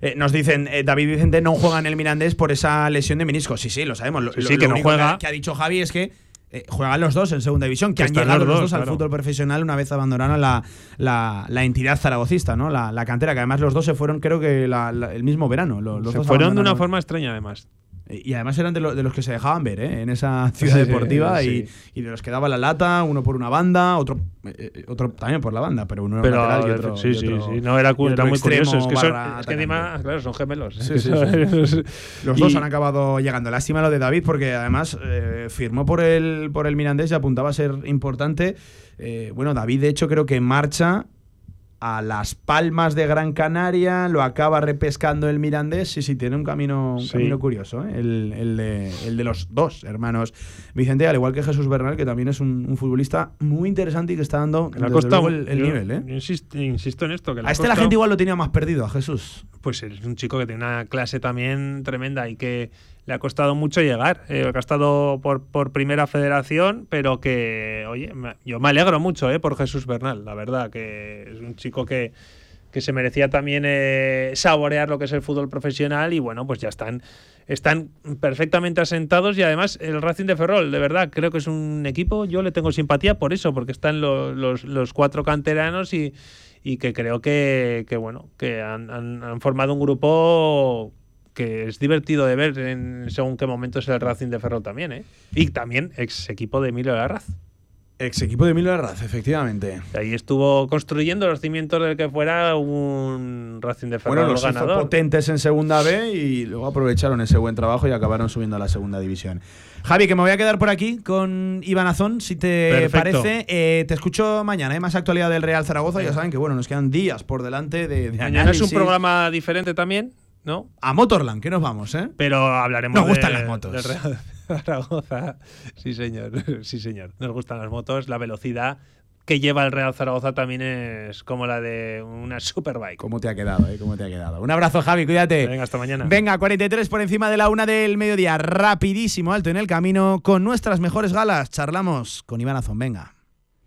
Eh, nos dicen, eh, David Vicente no juega en el Mirandés por esa lesión de menisco. Sí, sí, lo sabemos. Lo, sí, que no juega. Que, ha dicho Javi es que eh, juegan los dos en segunda división, que, han llegado los dos, al fútbol profesional una vez abandonaron la, la, entidad zaragocista, ¿no? La, cantera, que además los dos se fueron, creo que el mismo verano. Los, se fueron de una forma extraña, además. Y además eran de, los que se dejaban ver ¿eh? en esa ciudad deportiva Y, de los que daba la lata, uno por una banda, otro eh, otro también por la banda, pero uno era lateral y otro. Sí, sí, sí. No, era, era muy curioso. Es que, son, es que encima, claro, son gemelos. los dos han acabado llegando. Lástima lo de David, porque además eh, firmó por el, por el Mirandés y apuntaba a ser importante. bueno, David, de hecho, creo que marcha a Las Palmas de Gran Canaria, lo acaba repescando el Mirandés. Sí, sí, tiene un camino, camino curioso, ¿eh? el, de, los dos hermanos Vicente, al igual que Jesús Bernal, que también es un, futbolista muy interesante y que está dando el, nivel. ¿eh? Insisto, en esto. Que a este la gente igual lo tenía más perdido, a Jesús. Pues es un chico que tiene una clase también tremenda y que le ha costado mucho llegar. Eh, ha estado por, por primera federación, pero que, oye, yo me alegro mucho eh, por Jesús Bernal, la verdad, que es un chico que, que se merecía también eh, saborear lo que es el fútbol profesional y bueno, pues ya están, están perfectamente asentados y además el Racing de Ferrol, de verdad, creo que es un equipo, yo le tengo simpatía por eso, porque están los, los, cuatro canteranos y, y que creo que, que bueno, que han, han formado un grupo que es divertido de ver en según qué momentos el Racing de Ferrol también, ¿eh? Y también ex equipo de Emilio Larraz. Ex equipo de Emilio Larraz, efectivamente. Ahí estuvo construyendo los cimientos del que fuera un Racing de Ferrol bueno, los ganador. potentes en segunda B y luego aprovecharon ese buen trabajo y acabaron subiendo a la segunda división. Javi, que me voy a quedar por aquí con Iván Azón, si te parece. Eh, te escucho mañana, hay ¿eh? más actualidad del Real Zaragoza. Ya saben que bueno, nos quedan días por delante de, de Mañana es un programa diferente también. ¿No? A Motorland, que nos vamos, ¿eh? Pero hablaremos Nos gustan las motos. Zaragoza. Sí, señor. Sí, señor. Nos gustan las motos, la velocidad que lleva el Real Zaragoza también es como la de una superbike. ¿Cómo te ha quedado, eh? ¿Cómo te ha quedado? Un abrazo, Javi, cuídate. Venga, hasta mañana. Venga, 43 por encima de la una del mediodía. Rapidísimo, alto en el camino, con nuestras mejores galas. Charlamos con Iván Azón. Venga.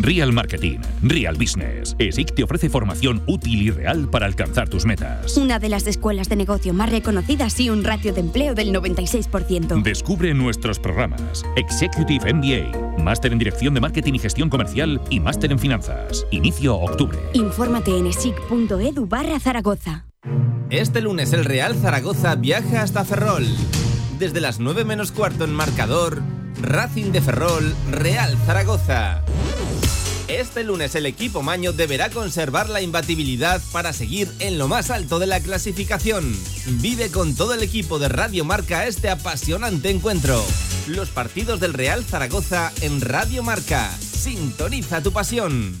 Real Marketing, Real Business. ESIC te ofrece formación útil y real para alcanzar tus metas. Una de las escuelas de negocio más reconocidas y un ratio de empleo del 96%. Descubre nuestros programas. Executive MBA, Máster en Dirección de Marketing y Gestión Comercial y Máster en Finanzas. Inicio octubre. Infórmate en esic.edu barra Zaragoza. Este lunes el Real Zaragoza viaja hasta Ferrol. Desde las 9 menos cuarto en marcador, Racing de Ferrol, Real Zaragoza. Este lunes el equipo Maño deberá conservar la imbatibilidad para seguir en lo más alto de la clasificación. Vive con todo el equipo de Radio Marca este apasionante encuentro. Los partidos del Real Zaragoza en Radio Marca. Sintoniza tu pasión.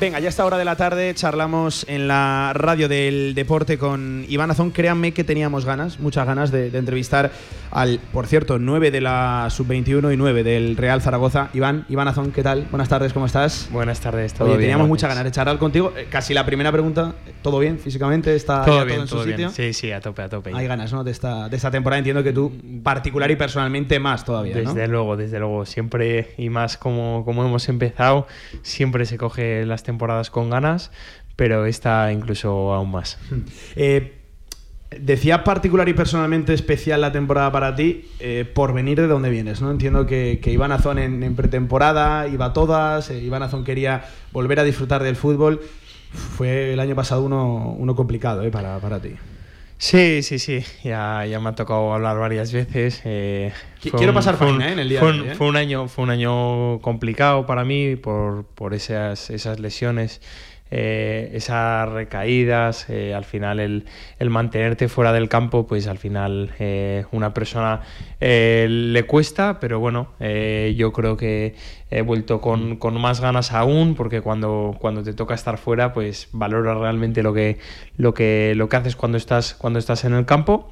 Venga, ya a esta hora de la tarde charlamos en la radio del deporte con Iván Azón. Créanme que teníamos ganas, muchas ganas de, de entrevistar al, por cierto, 9 de la sub-21 y 9 del Real Zaragoza. Iván, Iván Azón, ¿qué tal? Buenas tardes, ¿cómo estás? Buenas tardes, todo Oye, bien. teníamos muchas ganas de charlar contigo. Eh, Casi la primera pregunta, ¿todo bien físicamente? ¿Está Todo bien, todo en su todo bien. sitio? Sí, sí, a tope, a tope. Hay ganas, ¿no? De esta, de esta temporada. Entiendo que tú, particular y personalmente, más todavía, ¿no? Desde luego, desde luego. Siempre, y más como, como hemos empezado, siempre se coge las temporadas con ganas, pero esta incluso aún más. Eh, decía particular y personalmente especial la temporada para ti eh, por venir de donde vienes, ¿no? Entiendo que, que Iván Azón en, pretemporada iba todas, eh, Iván Azón quería volver a disfrutar del fútbol. Fue el año pasado uno, uno complicado ¿eh? para, para ti. Sí, sí, sí. Ya, ya me ha tocado hablar varias veces. eh, quiero un- pasar página, ¿eh? en el día fue de un, hoy, ¿eh? fue un año, fue un año complicado para mí por, por esas, esas lesiones, eh, esas recaídas. eh, al final, el, el mantenerte fuera del campo, pues al final eh, una persona le cuesta, pero bueno, yo creo que he vuelto con, con más ganas aún, porque cuando, cuando te toca estar fuera, pues valoras realmente lo que, lo que, lo que haces cuando estás, cuando estás en el campo.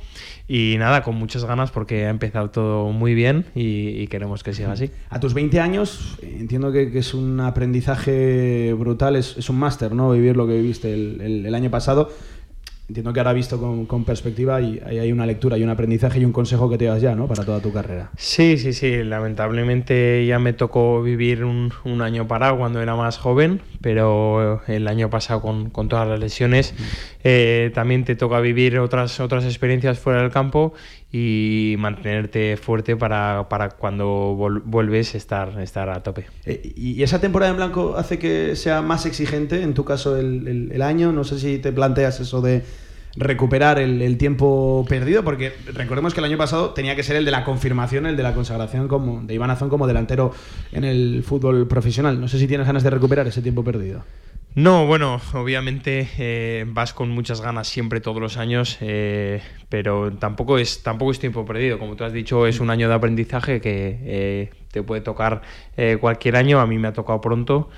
Y nada, con muchas ganas porque ha empezado todo muy bien y, y queremos que siga así. A tus 20 años, entiendo que, que es un aprendizaje brutal, es, es un máster, ¿no? Vivir lo que viviste el, el- el año pasado. Entiendo que ahora visto con, con perspectiva y ahí hay una lectura y un aprendizaje y un consejo que te das ya, ¿no? Para toda tu carrera. Sí, sí, sí. Lamentablemente ya me tocó vivir un, un año parado cuando era más joven, pero el año pasado con, con todas las lesiones eh, también te toca vivir otras, otras experiencias fuera del campo y mantenerte fuerte para, para cuando vuelves estar, estar a tope. Eh, ¿Y esa temporada en blanco hace que sea más exigente, en tu caso, el, el- el año? No sé si te planteas eso de recuperar el, el tiempo perdido, porque recordemos que el año pasado tenía que ser el de la confirmación, el de la consagración como, de Iván Azón como delantero en el fútbol profesional. No sé si tienes ganas de recuperar ese tiempo perdido. No, bueno, obviamente eh, vas con muchas ganas siempre todos los años, eh, pero tampoco es, tampoco es tiempo perdido. Como tú has dicho, es un año de aprendizaje que eh, te puede tocar cualquier año. A mí me ha tocado pronto.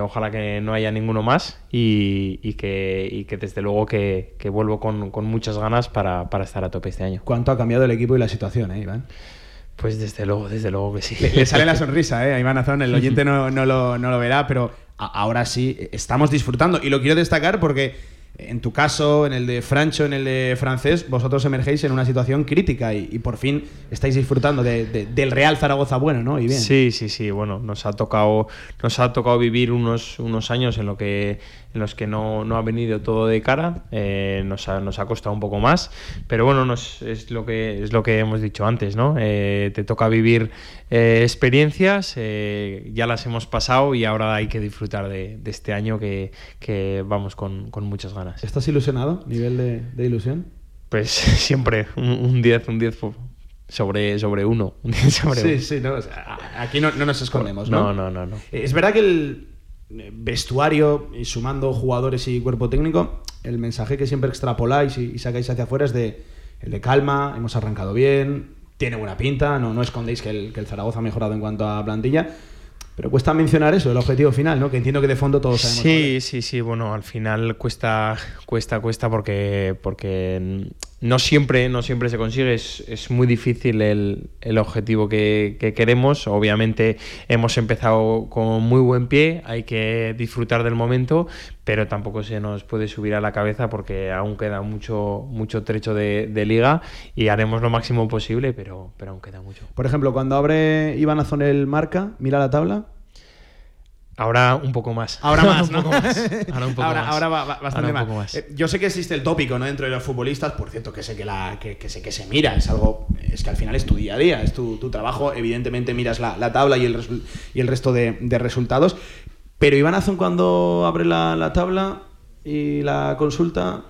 ojalá que no haya ninguno más y, y que, y que desde luego que, que vuelvo con, con muchas ganas para, para estar a tope este año. ¿Cuánto ha cambiado el equipo y la situación, eh, Iván? Pues desde luego, desde luego que sí. Le, le sale la sonrisa, ¿eh? A Iván Azón, el oyente no, no lo, no lo verá, pero ahora sí estamos disfrutando. Y lo quiero destacar porque en tu caso, en el de Francho, en el de Francés, vosotros emergéis en una situación crítica y, por fin estáis disfrutando de- del Real Zaragoza bueno, ¿no? Y bien. Sí, sí, sí. Bueno, nos ha tocado, nos ha tocado vivir unos, unos años en, lo que, en los que no, no ha venido todo de cara. eh, nos, ha, nos ha costado un poco más. Pero bueno, nos, es, lo que, es lo que hemos dicho antes, ¿no? Eh, te toca vivir eh, experiencias, ya las hemos pasado y ahora hay que disfrutar de, de este año que, que vamos con, con muchas ganas. ¿Estás ilusionado? ¿Nivel de, de ilusión? Pues siempre un un 10, un 10 sobre, sobre uno. un 10 sobre Sí, uno. sí, no, o sea, a- aquí no, no nos escondemos, ¿no? No, no, no, no. Es verdad que el vestuario, y sumando jugadores y cuerpo técnico, el mensaje que siempre extrapoláis y, y sacáis hacia afuera es de el de calma, hemos arrancado bien, tiene buena pinta, no, no escondéis que el, que el Zaragoza ha mejorado en cuanto a plantilla, pero cuesta mencionar eso, el objetivo final, ¿no? Que entiendo que de fondo todos sabemos. Sí, sí, sí. Bueno, al final cuesta, cuesta, cuesta porque, porque no siempre, no siempre se consigue. Es, es muy difícil el, el objetivo que, que queremos. Obviamente hemos empezado con muy buen pie. Hay que disfrutar del momento, pero tampoco se nos puede subir a la cabeza porque aún queda mucho, mucho trecho de, de liga y haremos lo máximo posible, pero, pero aún queda mucho. Por ejemplo, cuando abre Iván Azón el marca, mira la tabla. Ahora un poco más. Ahora más, un ¿no? poco más. Ahora un poco ahora, más. ahora va, va bastante Ahora un más. poco más. Eh, yo sé que existe el tópico, ¿no? Dentro de los futbolistas, por cierto, que sé que, la, que, que sé que se mira, es algo, es que al final es tu día a día, es tu, tu trabajo, evidentemente miras la, la tabla y el, y el resto de, de resultados. Pero Iván Azón cuando abre la, la tabla y la consulta,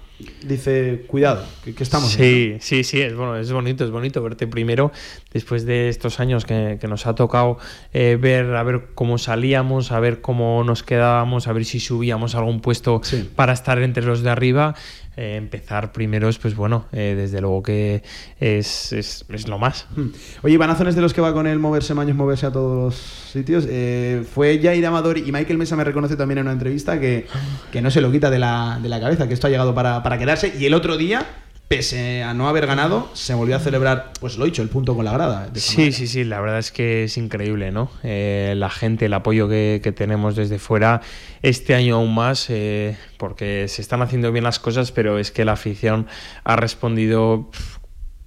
dice, cuidado, que, que estamos. Sí, sí, sí, es, bueno, es bonito, es bonito verte primero después de estos años que, que nos ha tocado eh, ver, a ver cómo salíamos, a ver cómo nos quedábamos, a ver si subíamos a algún puesto para estar entre los de arriba. Eh, empezar primeros, pues bueno, eh, desde luego que es, es, es, lo más. Hmm. Oye, Iván Azón es de los que va con el moverse maños, moverse a todos los sitios. Eh, fue Jair Amador y Michael Mesa me reconoce también en una entrevista que, que no se lo quita de la, de la cabeza, que esto ha llegado para, para quedarse. Y el otro día pese a no haber ganado, se volvió a celebrar, pues lo he dicho, el punto con la grada. Sí, sí, sí, la verdad es que es increíble, ¿no? Eh, la gente, el apoyo que, que, tenemos desde fuera, este año aún más, eh, porque se están haciendo bien las cosas, pero es que la afición ha respondido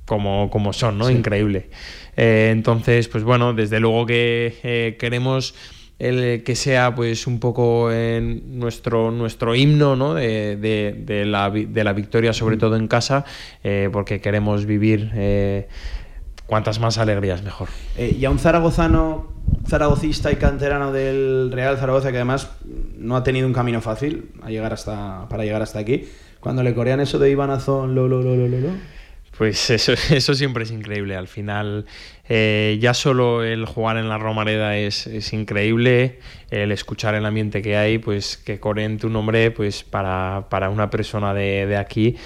como, como son, ¿no? Sí. Increíble. Eh, entonces, pues bueno, desde luego que queremos el que sea pues un poco en nuestro, nuestro himno ¿no? de, de, de, la, de la victoria, sobre todo en casa, eh, porque queremos vivir eh, cuantas más alegrías mejor. Eh, y a un zaragozano, zaragocista y canterano del Real Zaragoza, que además no ha tenido un camino fácil a llegar hasta, para llegar hasta aquí, cuando le corean eso de Iván Azón, lo, lo, lo, lo, lo, pues eso, eso siempre es increíble. Al final, eh, ya solo el jugar en la Romareda es, es, increíble. El escuchar el ambiente que hay, pues que corren tu nombre, pues para, para una persona de, de aquí,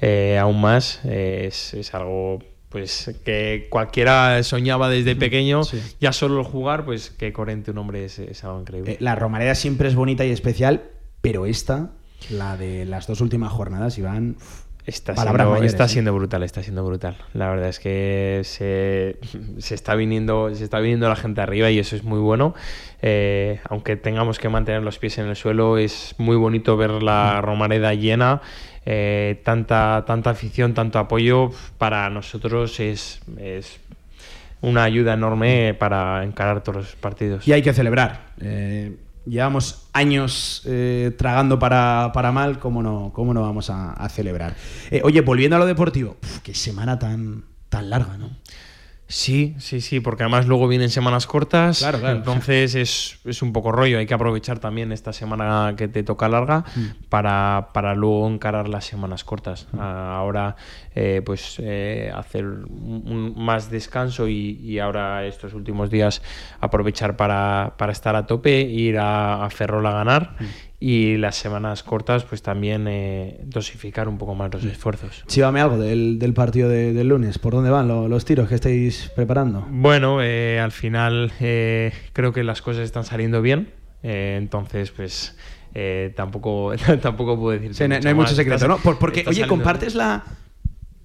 eh, aún más, eh, es, es, algo pues que cualquiera soñaba desde pequeño. Sí. Ya solo el jugar, pues que corren tu nombre es, es algo increíble. La Romareda siempre es bonita y especial, pero esta, la de las dos últimas jornadas, Iván. Está siendo, mayores, está ¿eh? siendo brutal, está siendo brutal. La verdad es que se, se, está viniendo, se está viniendo la gente arriba y eso es muy bueno. Eh, aunque tengamos que mantener los pies en el suelo, es muy bonito ver la Romareda llena. Eh, tanta, tanta afición, tanto apoyo, para nosotros es, es una ayuda enorme para encarar todos los partidos. Y hay que celebrar. Llevamos años eh, tragando para, para, mal, ¿cómo no, cómo no vamos a, a celebrar? Eh, oye, volviendo a lo deportivo, uf, qué semana tan, tan larga, ¿no? Sí, sí, sí, porque además luego vienen semanas cortas, claro, claro. entonces es, es, un poco rollo, hay que aprovechar también esta semana que te toca larga mm. para, para, luego encarar las semanas cortas. Mm. Ahora eh, pues eh, hacer un, un más descanso y, y, ahora estos últimos días aprovechar para, para estar a tope, ir a, a Ferrol a ganar. Mm y las semanas cortas pues también eh, dosificar un poco más los esfuerzos. Chívame algo del, del partido de, del lunes, ¿por dónde van lo, los tiros que estáis preparando? Bueno, eh, al final creo que las cosas están saliendo bien, entonces pues tampoco, tampoco puedo decir. Sí, no, hay mucho secreto, ¿no? Por, porque, oye, compartes la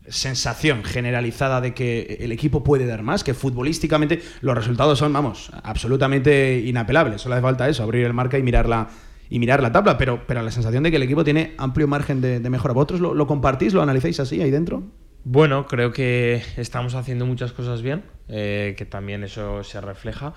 sensación generalizada de que el equipo puede dar más, que futbolísticamente los resultados son, vamos, absolutamente inapelables. Solo hace falta eso, abrir el marca y mirarla y mirar la tabla, pero, pero la sensación de que el equipo tiene amplio margen de, mejora. ¿Vosotros lo, lo, compartís, lo analizáis así ahí dentro? Bueno, creo que estamos haciendo muchas cosas bien, eh, que también eso se refleja.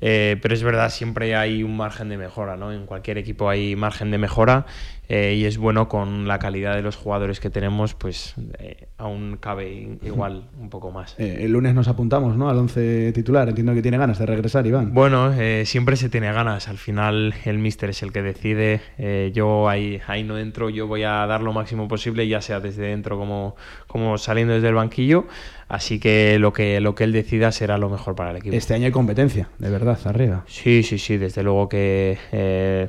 Eh, pero es verdad, siempre hay un margen de mejora, ¿no? En cualquier equipo hay margen de mejora eh, y es bueno con la calidad de los jugadores que tenemos, pues eh, aún cabe igual un poco más. Eh, el lunes nos apuntamos, ¿no? Al 11 titular. Entiendo que tiene ganas de regresar, Iván. Bueno, eh, siempre se tiene ganas. Al final el míster es el que decide. Eh, yo ahí, ahí no entro, yo voy a dar lo máximo posible, ya sea desde dentro como, como saliendo desde el banquillo. Así que lo que lo que él decida será lo mejor para el equipo. Este año hay competencia, de verdad, arriba. Sí, sí, sí, desde luego que eh,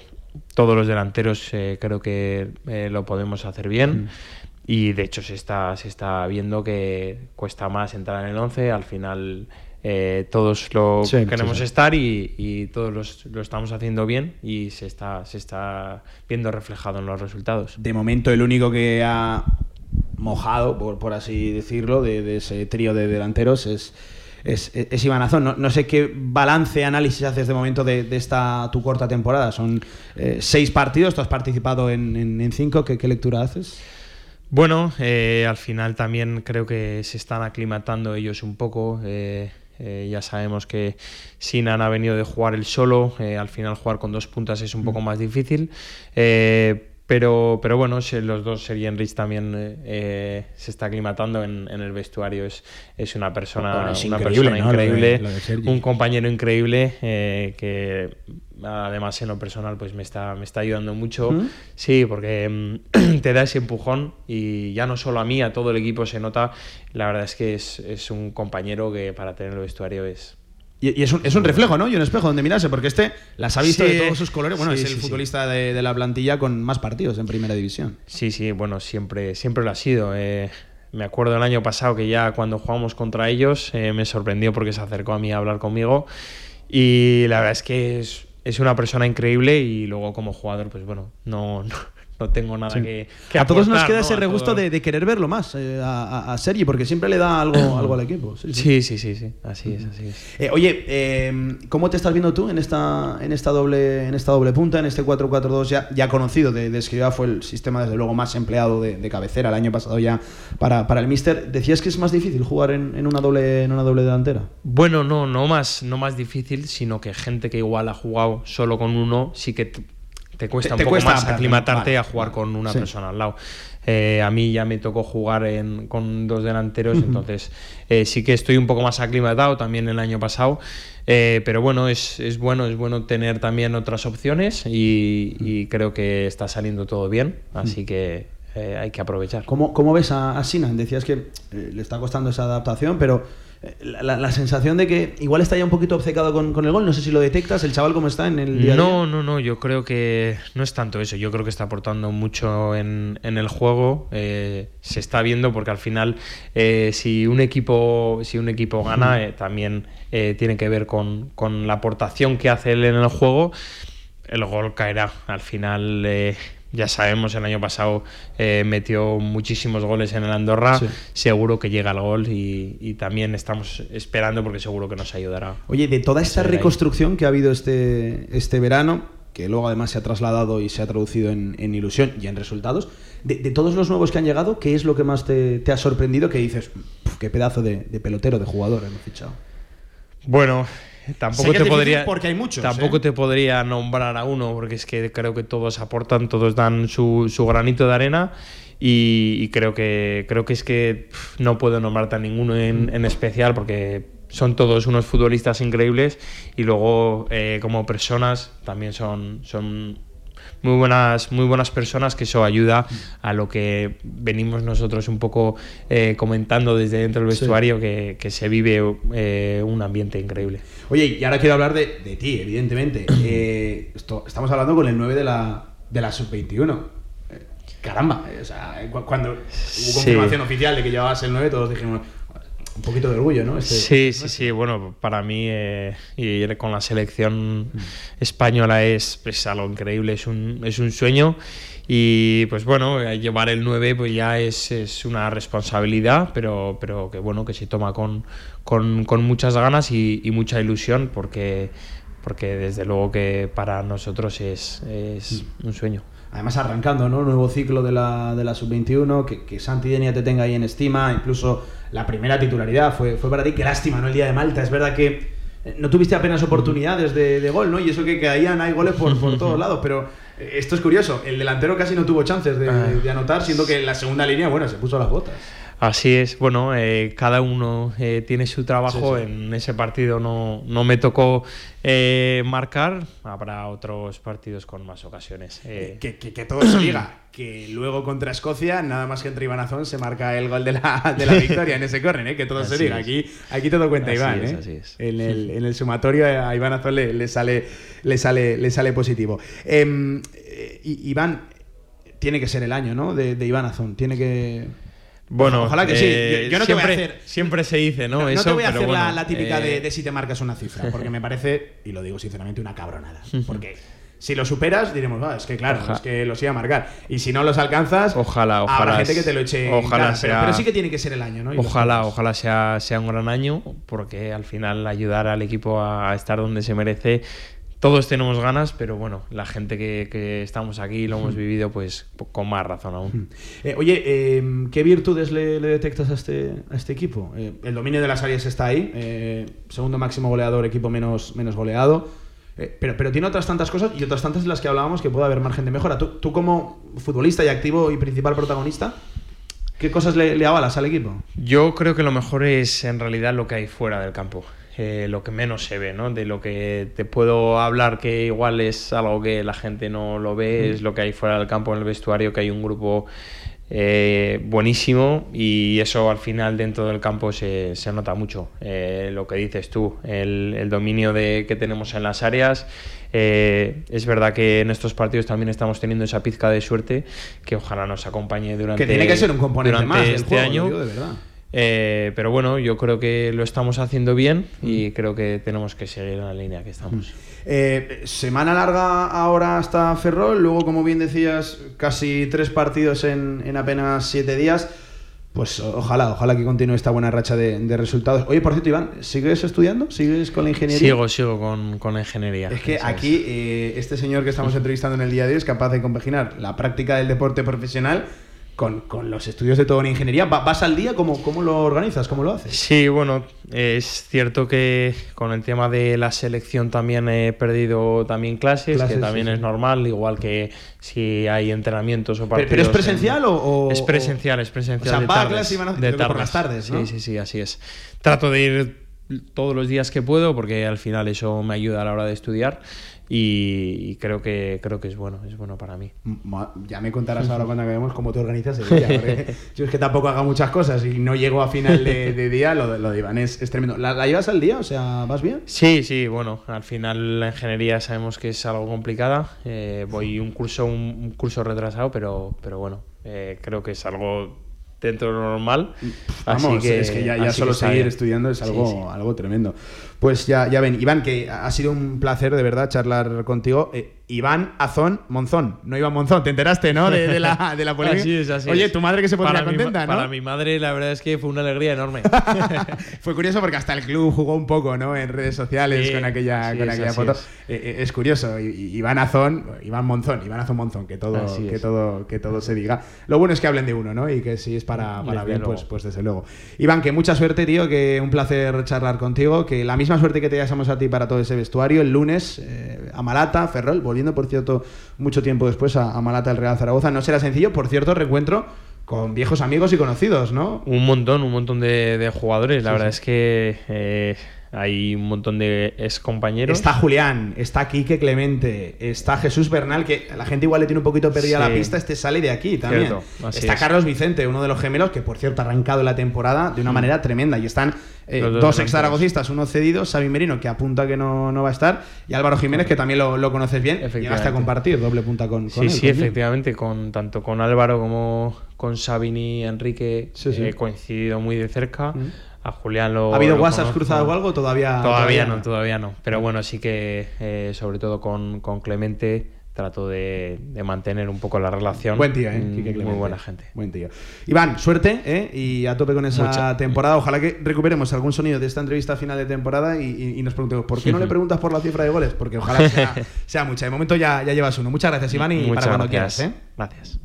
todos los delanteros eh, creo que eh, lo podemos hacer bien. Mm. Y de hecho se está, se está viendo que cuesta más entrar en el 11, al final eh, todos lo sí, queremos sí, sí. estar y, y todos los, lo estamos haciendo bien y se está, se está viendo reflejado en los resultados. De momento el único que ha mojado, por, por así decirlo, de, de ese trío de delanteros es, es, es Iván Azón. No, no, sé qué balance, análisis haces de momento de, de esta tu corta temporada. Son eh, seis partidos, tú has participado en, en, en cinco. ¿Qué, ¿Qué, lectura haces? Bueno, eh, al final también creo que se están aclimatando ellos un poco. Eh, ya sabemos que Sinan ha venido de jugar el solo, al final jugar con dos puntas es un poco más difícil. Eh, pero, pero bueno, los dos, Sergi Enrich también eh, se está aclimatando en, en, el vestuario. Es, es una persona, bueno, es una persona ¿no? increíble, lo de, lo de un compañero increíble eh, que además en lo personal pues me está, me está ayudando mucho. ¿Mm? Sí, porque mm, te da ese empujón y ya no solo a mí, a todo el equipo se nota. La verdad es que es, es un compañero que para tener el vestuario es, Y, y es, un, es, un, reflejo, ¿no? Y un espejo donde mirarse, porque este las ha visto Sí, de todos sus colores. Bueno, sí, es el sí, futbolista de, de la plantilla con más partidos en primera división. Sí, sí, bueno, siempre, siempre lo ha sido. eh, me acuerdo el año pasado que ya cuando jugamos contra ellos eh, me sorprendió porque se acercó a mí a hablar conmigo y la verdad es que es, es una persona increíble y luego como jugador, pues bueno, no, no, no tengo nada Sí. que, que a todos nos queda ¿no? ese regusto de, de querer verlo más eh, a, a- a Sergi, porque siempre le da algo, algo al equipo. Sí, Sí, sí, sí, sí, así es, así es. Eh, oye, eh, ¿cómo te estás viendo tú en esta, en esta, doble, en esta doble punta, en este 4-4-2 ya, ya conocido de, de Escribá? Fue el sistema, desde luego, más empleado de, de cabecera el año pasado ya para, para el Mister. ¿Decías que es más difícil jugar en, en una, doble, en una doble delantera? Bueno, no, no más, no más difícil, sino que gente que igual ha jugado solo con uno, sí que te, cuesta Te- un poco cuesta más aclimatarte vale, a jugar con una Sí. persona al lado. Eh, a mí ya me tocó jugar en- con dos delanteros, entonces eh, sí que estoy un poco más aclimatado también el año pasado. Eh, pero bueno, es, es bueno, es bueno tener también otras opciones y, y creo que está saliendo todo bien, así que hay que aprovechar. ¿Cómo, cómo ves a, a Sinan? Decías que le está costando esa adaptación, pero la, la- la sensación de que igual está ya un poquito obcecado con, con el gol, no sé si lo detectas, el chaval cómo está en el día a día. No, no, no, yo creo que no es tanto eso, yo creo que está aportando mucho en, en el juego, eh, se está viendo porque al final eh, si un equipo, si un equipo gana eh, también tiene que ver con, con la aportación que hace él en el juego, el gol caerá, al final eh, ya sabemos, el año pasado eh, metió muchísimos goles en el Andorra, Sí. seguro que llega el gol y, y también estamos esperando porque seguro que nos ayudará. Oye, de toda esta ahí. reconstrucción que ha habido este, este verano, que luego además se ha trasladado y se ha traducido en, en ilusión y en resultados, de, de todos los nuevos que han llegado, ¿qué es lo que más te, te ha sorprendido? Que dices, "Puf, qué pedazo de, de pelotero, de jugador hemos fichado. Bueno, tampoco te podría porque hay muchos, tampoco ¿eh? te podría nombrar a uno porque es que creo que todos aportan, todos dan su, su granito de arena y, y creo que creo que es que pf, no puedo nombrarte a ninguno en, en especial porque son todos unos futbolistas increíbles y luego eh, como personas también son son muy buenas, muy buenas personas que eso ayuda a lo que venimos nosotros un poco eh, comentando desde dentro del Sí. vestuario, que, que se vive eh, un ambiente increíble. Oye, y ahora quiero hablar de, de ti, evidentemente. Eh, esto, estamos hablando con el 9 de la, de la sub-21. Eh, caramba, o sea, cu- cuando hubo Sí. confirmación oficial de que llevabas el 9, todos dijimos, un poquito de orgullo, ¿no? Este- Sí, sí, sí. Bueno, para mí eh, y con la selección española es, es algo increíble, es un, es un sueño. Y pues bueno, eh, llevar el 9 pues ya es, es una responsabilidad, pero, pero que bueno, que se toma con, con, con muchas ganas y, y mucha ilusión, porque, porque desde luego que para nosotros es, es un sueño. Además arrancando, ¿no? Nuevo ciclo de la, de la sub-21, que, que Santi Denia te tenga ahí en estima, incluso la primera titularidad fue, fue para ti. Qué lástima, ¿no? El día de Malta. Es verdad que eh, no tuviste apenas oportunidades de, de gol, ¿no? Y eso que caían, hay goles por, por todos lados, pero eh, esto es curioso. El delantero casi no tuvo chances de, Ah. de anotar, siendo que en la segunda línea, bueno, se puso las botas. Así es, bueno, eh, cada uno eh, tiene su trabajo. Sí, sí. En ese partido no, no me tocó eh, marcar, habrá otros partidos con más ocasiones. Que, que, que todo se diga. Que luego contra Escocia, nada más que entre Iván Azón, se marca el gol de la, de la victoria en ese córner, ¿eh? Que todo se diga. es. Aquí, aquí todo cuenta Así Iván, es, ¿eh? así es. En el, en el sumatorio a Iván Azón le, le sale, le, sale, le sale positivo. Em, Iván, tiene que ser el año, ¿no? De, de Iván Azón. Tiene que... bueno, ojalá que sí. Yo, yo no te voy siempre, a hacer... siempre se dice, ¿no? No, te voy a hacer la, bueno, la típica eh, de, de si te marcas una cifra, porque me parece, y lo digo sinceramente, una cabronada. Porque si lo superas, diremos, "Ah, es que claro, es que los iba a marcar. Y si no los alcanzas, Ojalá, ojalá. habrá gente que te lo eche ojalá cara. Sea- pero sí que tiene que ser el año, ¿no? Y Ojalá, ojalá sea, sea un gran año, porque al final ayudar al equipo a estar donde se merece. Todos tenemos ganas, pero bueno, la gente que, que estamos aquí y lo hemos vivido, pues con más razón aún. Eh, oye, eh, ¿qué virtudes le, le detectas a este, a este equipo? Eh, el dominio de las áreas está ahí, eh, segundo máximo goleador, equipo menos, menos goleado. Pero, pero tiene otras tantas cosas y otras tantas de las que hablábamos que puede haber margen de mejora. Tú, tú como futbolista y activo y principal protagonista, ¿qué cosas le, le avalas al equipo? Yo creo que lo mejor es en realidad lo que hay fuera del campo, eh, lo que menos se ve, ¿no? De lo que te puedo hablar que igual es algo que la gente no lo ve, es lo que hay fuera del campo en el vestuario, que hay un grupo eh, buenísimo y eso al final dentro del campo se, se nota mucho. Eh, lo que dices tú, el, el dominio de, que tenemos en las áreas. Eh, es verdad que en estos partidos también estamos teniendo esa pizca de suerte que ojalá nos acompañe durante Que tiene que ser un componente más este juego, año. digo de verdad. Eh, pero bueno, yo creo que lo estamos haciendo bien y creo que tenemos que seguir en la línea que estamos. Eh, semana larga ahora hasta Ferrol, luego como bien decías, casi tres partidos en, en apenas siete días. Pues ojalá, ojalá que continúe esta buena racha de, de resultados. Oye, por cierto, Iván, ¿sigues estudiando? ¿Sigues con la ingeniería? Sigo, sigo con, con la ingeniería. Es que Eso aquí eh, este señor que estamos entrevistando en el día de hoy es capaz de compaginar la práctica del deporte profesional con, con los estudios de todo en ingeniería. Va- ¿Vas al día? ¿Cómo, ¿Cómo lo organizas? ¿Cómo lo haces? Sí, bueno, es cierto que con el tema de la selección también he perdido también clases, Clases, que también sí, es sí. normal, igual que si hay entrenamientos o ¿Pero- partidos. pero es en- presencial o- o- Es presencial, es presencial. o sea, de va a tardes, clase y van a- de que por las tardes, ¿no? Sí, sí, sí, así es. Trato de ir todos los días que puedo porque al final eso me ayuda a la hora de estudiar y, y creo que creo que es bueno, es bueno para mí. Ya me contarás ahora cuando acabemos cómo te organizas el día. porque yo es que tampoco haga muchas cosas y no llego a final de, de día. Lo de, lo de Iván es, es tremendo. ¿La, la llevas al día? O sea, ¿vas bien? Sí, sí, bueno, al final la ingeniería sabemos que es algo complicada. eh, voy un curso, un, un curso retrasado, pero, pero bueno, eh, creo que es algo dentro de lo normal. así Vamos, que, es que ya, ya así solo que seguir estudiando es Sí, algo, sí. algo tremendo. Pues ya, ya ven, Iván, que ha sido un placer de verdad charlar contigo. Eh, Iván Azón Monzón, no Iván Monzón, te enteraste, ¿no? De, de la, de la polémica. Así es, así Oye, tu madre que se pondría mi contenta, ¿no? Para mi madre, la verdad es que fue una alegría enorme. Fue curioso porque hasta el club jugó un poco, ¿no? En redes sociales Sí, con aquella, con es, aquella foto. es. Eh, eh, es curioso. Iván Azón, Iván Monzón, Iván Azón Monzón, que todo, Así que es. todo, que todo se diga. Lo bueno es que hablen de uno, ¿no? Y que si es para, para bien, pues, pues desde luego. Iván, que mucha suerte, tío, que un placer charlar contigo. Que la misma suerte que te deseamos a ti para todo ese vestuario. El lunes eh, a Malata, Ferrol, volviendo, por cierto, mucho tiempo después a, a Malata, el Real Zaragoza. No será sencillo, por cierto, reencuentro con viejos amigos y conocidos, ¿no? Un montón, un montón de, de jugadores. La Sí, verdad sí. es que eh, hay un montón de ex compañeros. Está Julián, está Quique Clemente, está Jesús Bernal, que la gente igual le tiene un poquito perdida Sí. la pista, este sale de aquí también. Está es. Carlos Vicente, uno de los gemelos, que por cierto ha arrancado la temporada de una Mm. manera tremenda. Y están eh, dos dos ex zaragocistas, uno cedido, Xavi Merino, que apunta que no, no va a estar, y Álvaro Jiménez, que también lo, lo conoces bien. Llegaste a compartir doble punta con, con Sí, él, sí, con él. efectivamente, con tanto con Álvaro como con Sabini y Enrique Sí, sí. he coincidido muy de cerca. Mm. A Julián lo. ¿Ha habido lo WhatsApp conozco. cruzado o algo? Todavía, Todavía no, todavía no. Pero bueno, sí que eh, sobre todo con, con Clemente trato de, de mantener un poco la relación. Buen tío, ¿eh? Mm, Muy buena gente. Buen tío. Iván, suerte, ¿eh? Y a tope con esa Mucha- temporada. Ojalá que recuperemos algún sonido de esta entrevista final de temporada y, y- y nos preguntemos, ¿por qué no le preguntas por la cifra de goles? Porque ojalá sea, sea mucha. De momento ya, ya llevas uno. Muchas gracias, Iván, y Muchas para cuando gracias. quieras, ¿eh? Gracias.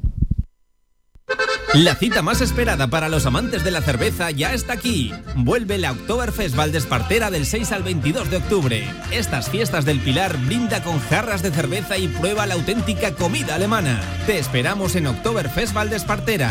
La cita más esperada para los amantes de la cerveza ya está aquí. Vuelve la Oktoberfest Valdespartera del 6 al 22 de octubre. Estas fiestas del Pilar brinda con jarras de cerveza y prueba la auténtica comida alemana. Te esperamos en Oktoberfest Valdespartera.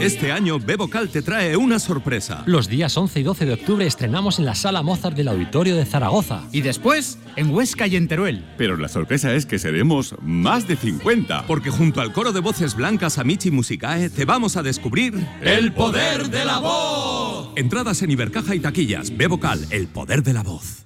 Este año Bebocal te trae una sorpresa. Los días 11 y 12 de octubre estrenamos en la Sala Mozart del Auditorio de Zaragoza. Y después en Huesca y en Teruel. Pero la sorpresa es que seremos más de 50. Porque junto al coro de voces blancas Amici Musicae te vamos a descubrir El poder de la voz. Entradas en Ibercaja y taquillas. Bebocal, el poder de la voz.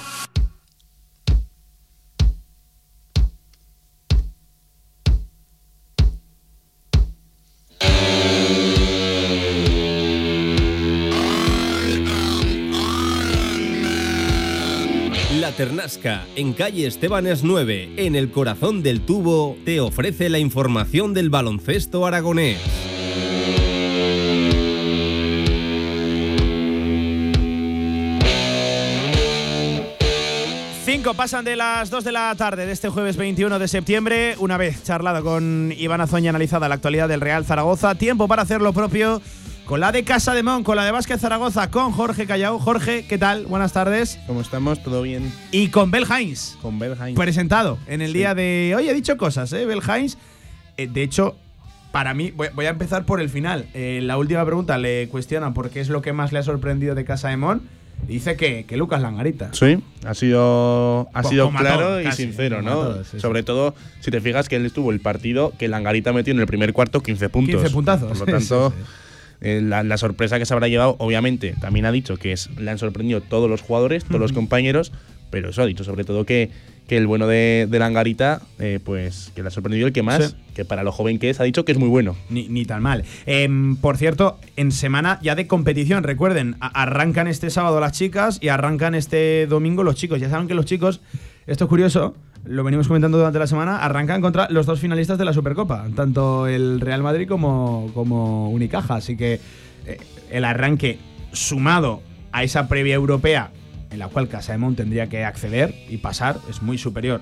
En calle Estebanes 9, en el corazón del tubo, te ofrece la información del baloncesto aragonés. Cinco pasan de las 2 de la tarde de este jueves 21 de septiembre. Una vez charlado con Iván Azoña analizada la actualidad del Real Zaragoza, tiempo para hacer lo propio con la de Casa de Mon, con la de Vázquez Zaragoza, con Jorge Callao. Jorge, ¿qué tal? Buenas tardes. ¿Cómo estamos? ¿Todo bien? Y con Bel Hines. Con Bel Hines. Presentado en el día de. Oye, he dicho cosas, ¿eh? Bel Hines. Eh, de hecho, para mí, voy, voy, a empezar por el final. Eh, la última pregunta le cuestionan por qué es lo que más le ha sorprendido de Casa de Mon. Dice que, que, Lucas Langarita. Sí, ha sido, ha pues sido claro todo, y casi, sincero, ¿no? Todo, sí, Sobre sí. todo, si te fijas que él estuvo el partido que Langarita metió en el primer cuarto 15 puntos. 15 puntazos. Por lo tanto, eh, la, la, sorpresa que se habrá llevado, obviamente, también ha dicho que es, le han sorprendido todos los jugadores, todos uh -huh. los compañeros, pero eso ha dicho sobre todo que, que el bueno de, de Langarita, eh, pues que le ha sorprendido el que más, sí. que para lo joven que es, ha dicho que es muy bueno. Ni, ni tan mal. Eh, por cierto, en semana ya de competición, recuerden, arrancan este sábado las chicas y arrancan este domingo los chicos. Ya saben que los chicos, esto es curioso, lo venimos comentando durante la semana, arrancan contra los dos finalistas de la Supercopa, tanto el Real Madrid como, como Unicaja. Así que eh, el arranque sumado a esa previa europea en la cual Casaemón tendría que acceder y pasar es muy superior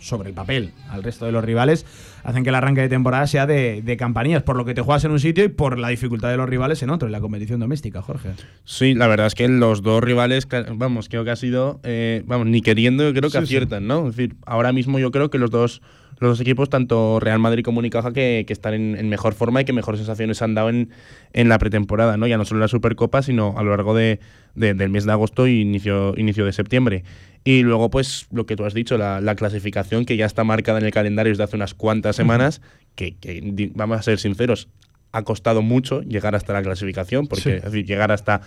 sobre el papel al resto de los rivales, hacen que el arranque de temporada sea de, de, campanillas, por lo que te juegas en un sitio y por la dificultad de los rivales en otro, en la competición doméstica, Jorge. Sí, la verdad es que los dos rivales, vamos, creo que ha sido, eh, vamos, ni queriendo, creo que sí, aciertan, sí. ¿no? Es decir, ahora mismo yo creo que los dos los dos equipos, tanto Real Madrid como Unicaja, que, que están en, en, mejor forma y que mejores sensaciones han dado en, en, la pretemporada, ¿no? Ya no solo en la Supercopa, sino a lo largo de, de, del mes de agosto y inicio, inicio de septiembre. Y luego, pues, lo que tú has dicho, la, la, clasificación que ya está marcada en el calendario desde hace unas cuantas semanas, que, que, vamos a ser sinceros, ha costado mucho llegar hasta la clasificación, porque sí. es decir, llegar hasta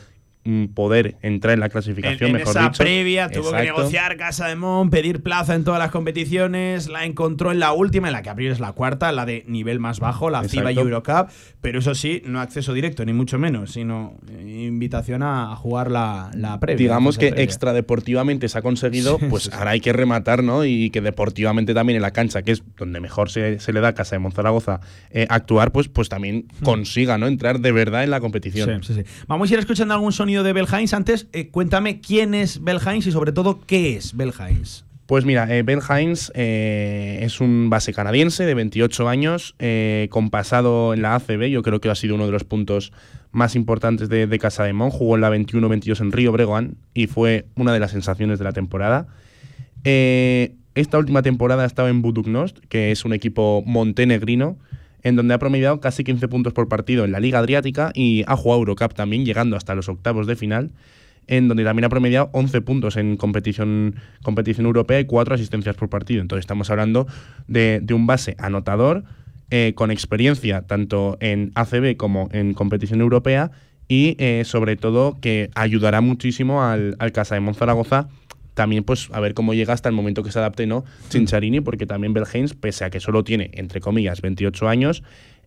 poder entrar en la clasificación, en, mejor esa dicho. previa tuvo Exacto. que negociar Casa de Mon, pedir plaza en todas las competiciones, la encontró en la última, en la que abril es la cuarta, la de nivel más bajo, la FIBA y Eurocup, pero eso sí, no acceso directo, ni mucho menos, sino invitación a jugar la, la previa. Digamos que previa. extradeportivamente se ha conseguido, pues ahora hay que rematar, ¿no? Y que deportivamente también en la cancha, que es donde mejor se, se le da a Casa de Monzaragoza eh, actuar, pues, pues también hmm. consiga, ¿no? Entrar de verdad en la competición. Sí, sí, sí. Vamos a ir escuchando algún sonido de Bel Hines. Antes, eh, cuéntame quién es Bel Hines y sobre todo qué es Bel Hines. Pues mira, eh, Hines eh, es un base canadiense de 28 años, eh, con pasado en la ACB, yo creo que ha sido uno de los puntos más importantes de, Casa de Mon, jugó en la 21-22 en Río Bregoán y fue una de las sensaciones de la temporada. Esta última temporada ha estado en Buduknost, que es un equipo montenegrino, en donde ha promediado casi 15 puntos por partido en la Liga Adriática y ha jugado Eurocup también, llegando hasta los octavos de final en donde también ha promediado 11 puntos en competición, competición europea y 4 asistencias por partido. Entonces estamos hablando de, un base anotador eh, con experiencia tanto en ACB como en competición europea y eh, sobre todo que ayudará muchísimo al, al Casa de Monzaragoza también pues a ver cómo llega hasta el momento que se adapte no Cincharini porque también Belhains pese a que solo tiene entre comillas 28 años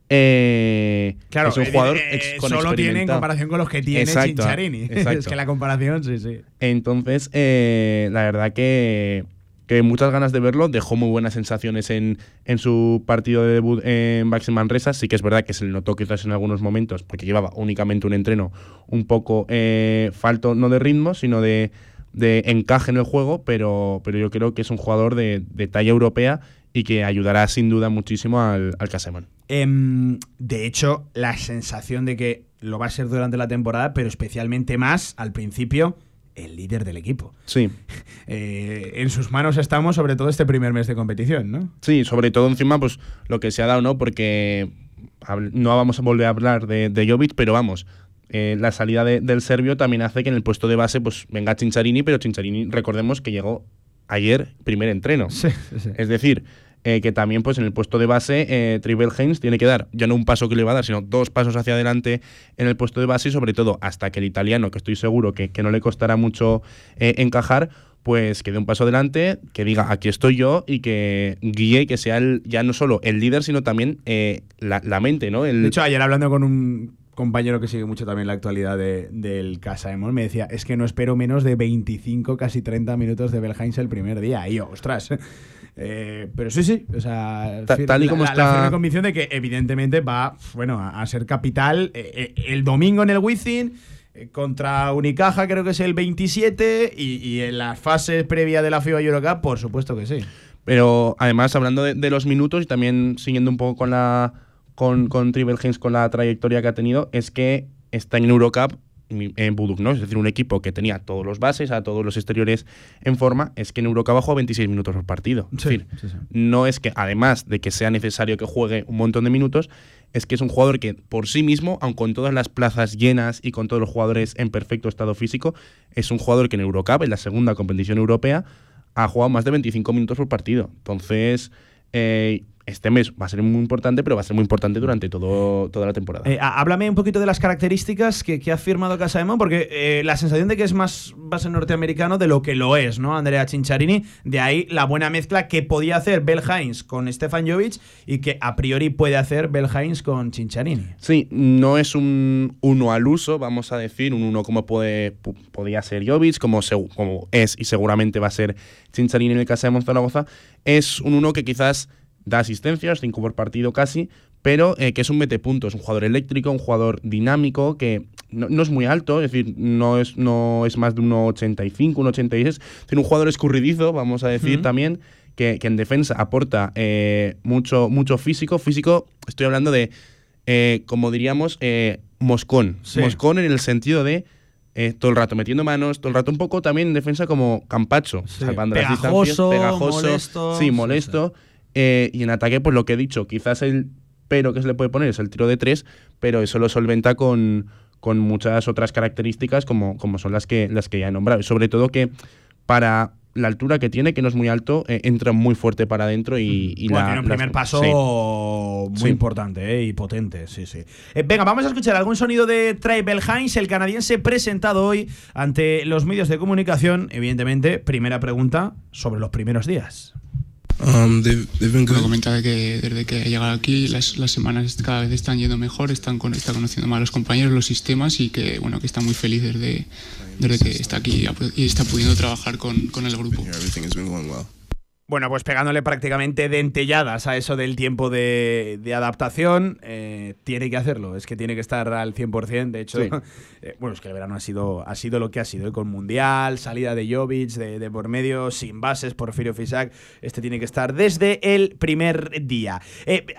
eh, claro, es un jugador eh, eh, solo tiene en comparación con los que tiene exacto. Exacto. es que la comparación, sí, sí. Entonces, eh, la verdad que, que muchas ganas de verlo. Dejó muy buenas sensaciones en, en su partido de debut en Baxi Manresa. Sí que es verdad que se le notó quizás en algunos momentos, porque llevaba únicamente un entreno un poco eh, falto, no de ritmo, sino de, de encaje en el juego, pero, pero yo creo que es un jugador de, de talla europea y que ayudará sin duda muchísimo al, al Casemón. Eh, de hecho, la sensación de que lo va a ser durante la temporada, pero especialmente más al principio, el líder del equipo. Sí. Eh, en sus manos estamos, sobre todo este primer mes de competición, ¿no? Sí, sobre todo encima, pues lo que se ha dado, ¿no? Porque no vamos a volver a hablar de, de Jovic, pero vamos, eh, la salida de, del serbio también hace que en el puesto de base pues venga Chincharini, pero Chincharini, recordemos que llegó ayer primer entreno. Sí, sí. Es decir, eh, que también pues en el puesto de base eh, Tribel Haynes tiene que dar ya no un paso que le va a dar, sino dos pasos hacia adelante en el puesto de base y sobre todo hasta que el italiano, que estoy seguro que, que no le costará mucho eh, encajar, pues que dé un paso adelante, que diga aquí estoy yo y que guíe, que sea el, ya no solo el líder, sino también eh, la, la, mente, ¿no? El... De hecho, ayer hablando con un compañero que sigue mucho también la actualidad del Casa Emol me decía, es que no espero menos de 25, casi 30 minutos de Belheinz el primer día. Y yo, ostras. Eh, pero sí, sí, o sea, tal y como la, está... la convicción de que evidentemente va, bueno, a, ser capital eh, eh, el domingo en el Wizzing contra Unicaja creo que es el 27 y, en las fases previas de la FIBA Eurocup por supuesto que sí. Pero además hablando de, los minutos y también siguiendo un poco con la con, con Triple con la trayectoria que ha tenido es que está en Eurocup en Buduk, ¿no? Es decir, un equipo que tenía todos los bases, a todos los exteriores en forma, es que en Eurocup ha jugado 26 minutos por partido. es decir, no es que, además de que sea necesario que juegue un montón de minutos, es que es un jugador que por sí mismo, aun con todas las plazas llenas y con todos los jugadores en perfecto estado físico, es un jugador que en Eurocup, en la segunda competición europea, ha jugado más de 25 minutos por partido. Entonces, eh, este mes va a ser muy importante, pero va a ser muy importante durante todo, toda la temporada. Eh, háblame un poquito de las características que, ha firmado Casa de Mon, porque eh, la sensación de que es más base norteamericano de lo que lo es, ¿no? Andrea Cinciarini, de ahí la buena mezcla que podía hacer Bel Hines con Stefan Jovic y que a priori puede hacer Bel Hines con Cinciarini. Sí, no es un uno al uso, vamos a decir, un uno como puede, podía ser Jovic, como, como es y seguramente va a ser Cinciarini en el Casa de Mon Zaragoza, es un uno que quizás da asistencias, cinco por partido casi, pero eh, que es un metepuntos, un jugador eléctrico, un jugador dinámico, que no, es muy alto, es decir, no es, no es más de 1,85, 1,86, tiene un jugador escurridizo, vamos a decir también, que, en defensa aporta eh, mucho, mucho físico. Físico, estoy hablando de, eh, como diríamos, moscón. Moscón en el sentido de todo el rato metiendo manos, todo el rato un poco también en defensa como Campacho, salvando pegajoso, las pegajoso, molesto, sí, molesto. Eh, y en ataque, pues lo que he dicho, quizás el pero que se le puede poner es el tiro de tres, pero eso lo solventa con, con muchas otras características como, como son las que, las que ya he nombrado. Y sobre todo que para la altura que tiene, que no es muy alto, eh, entra muy fuerte para adentro y, y tiene un primer paso muy importante eh, y potente, sí, sí. venga, vamos a escuchar algún sonido de Trey Heinz, el canadiense presentado hoy ante los medios de comunicación. Evidentemente, primera pregunta sobre los primeros días. Um, comenta que desde que ha llegado aquí las, las, semanas cada vez están yendo mejor, están está conociendo más a los compañeros, los sistemas y que bueno que está muy feliz desde, desde que está aquí y está pudiendo trabajar con, con el grupo. Bueno, pues pegándole prácticamente dentelladas a eso del tiempo de, adaptación, eh, tiene que hacerlo, es que tiene que estar al 100%. De hecho, eh, bueno, es que el verano ha sido, ha sido lo que ha sido, ¿eh? con Mundial, salida de Jovic, de, por medio, sin bases, Porfirio Fisac, este tiene que estar desde el primer día.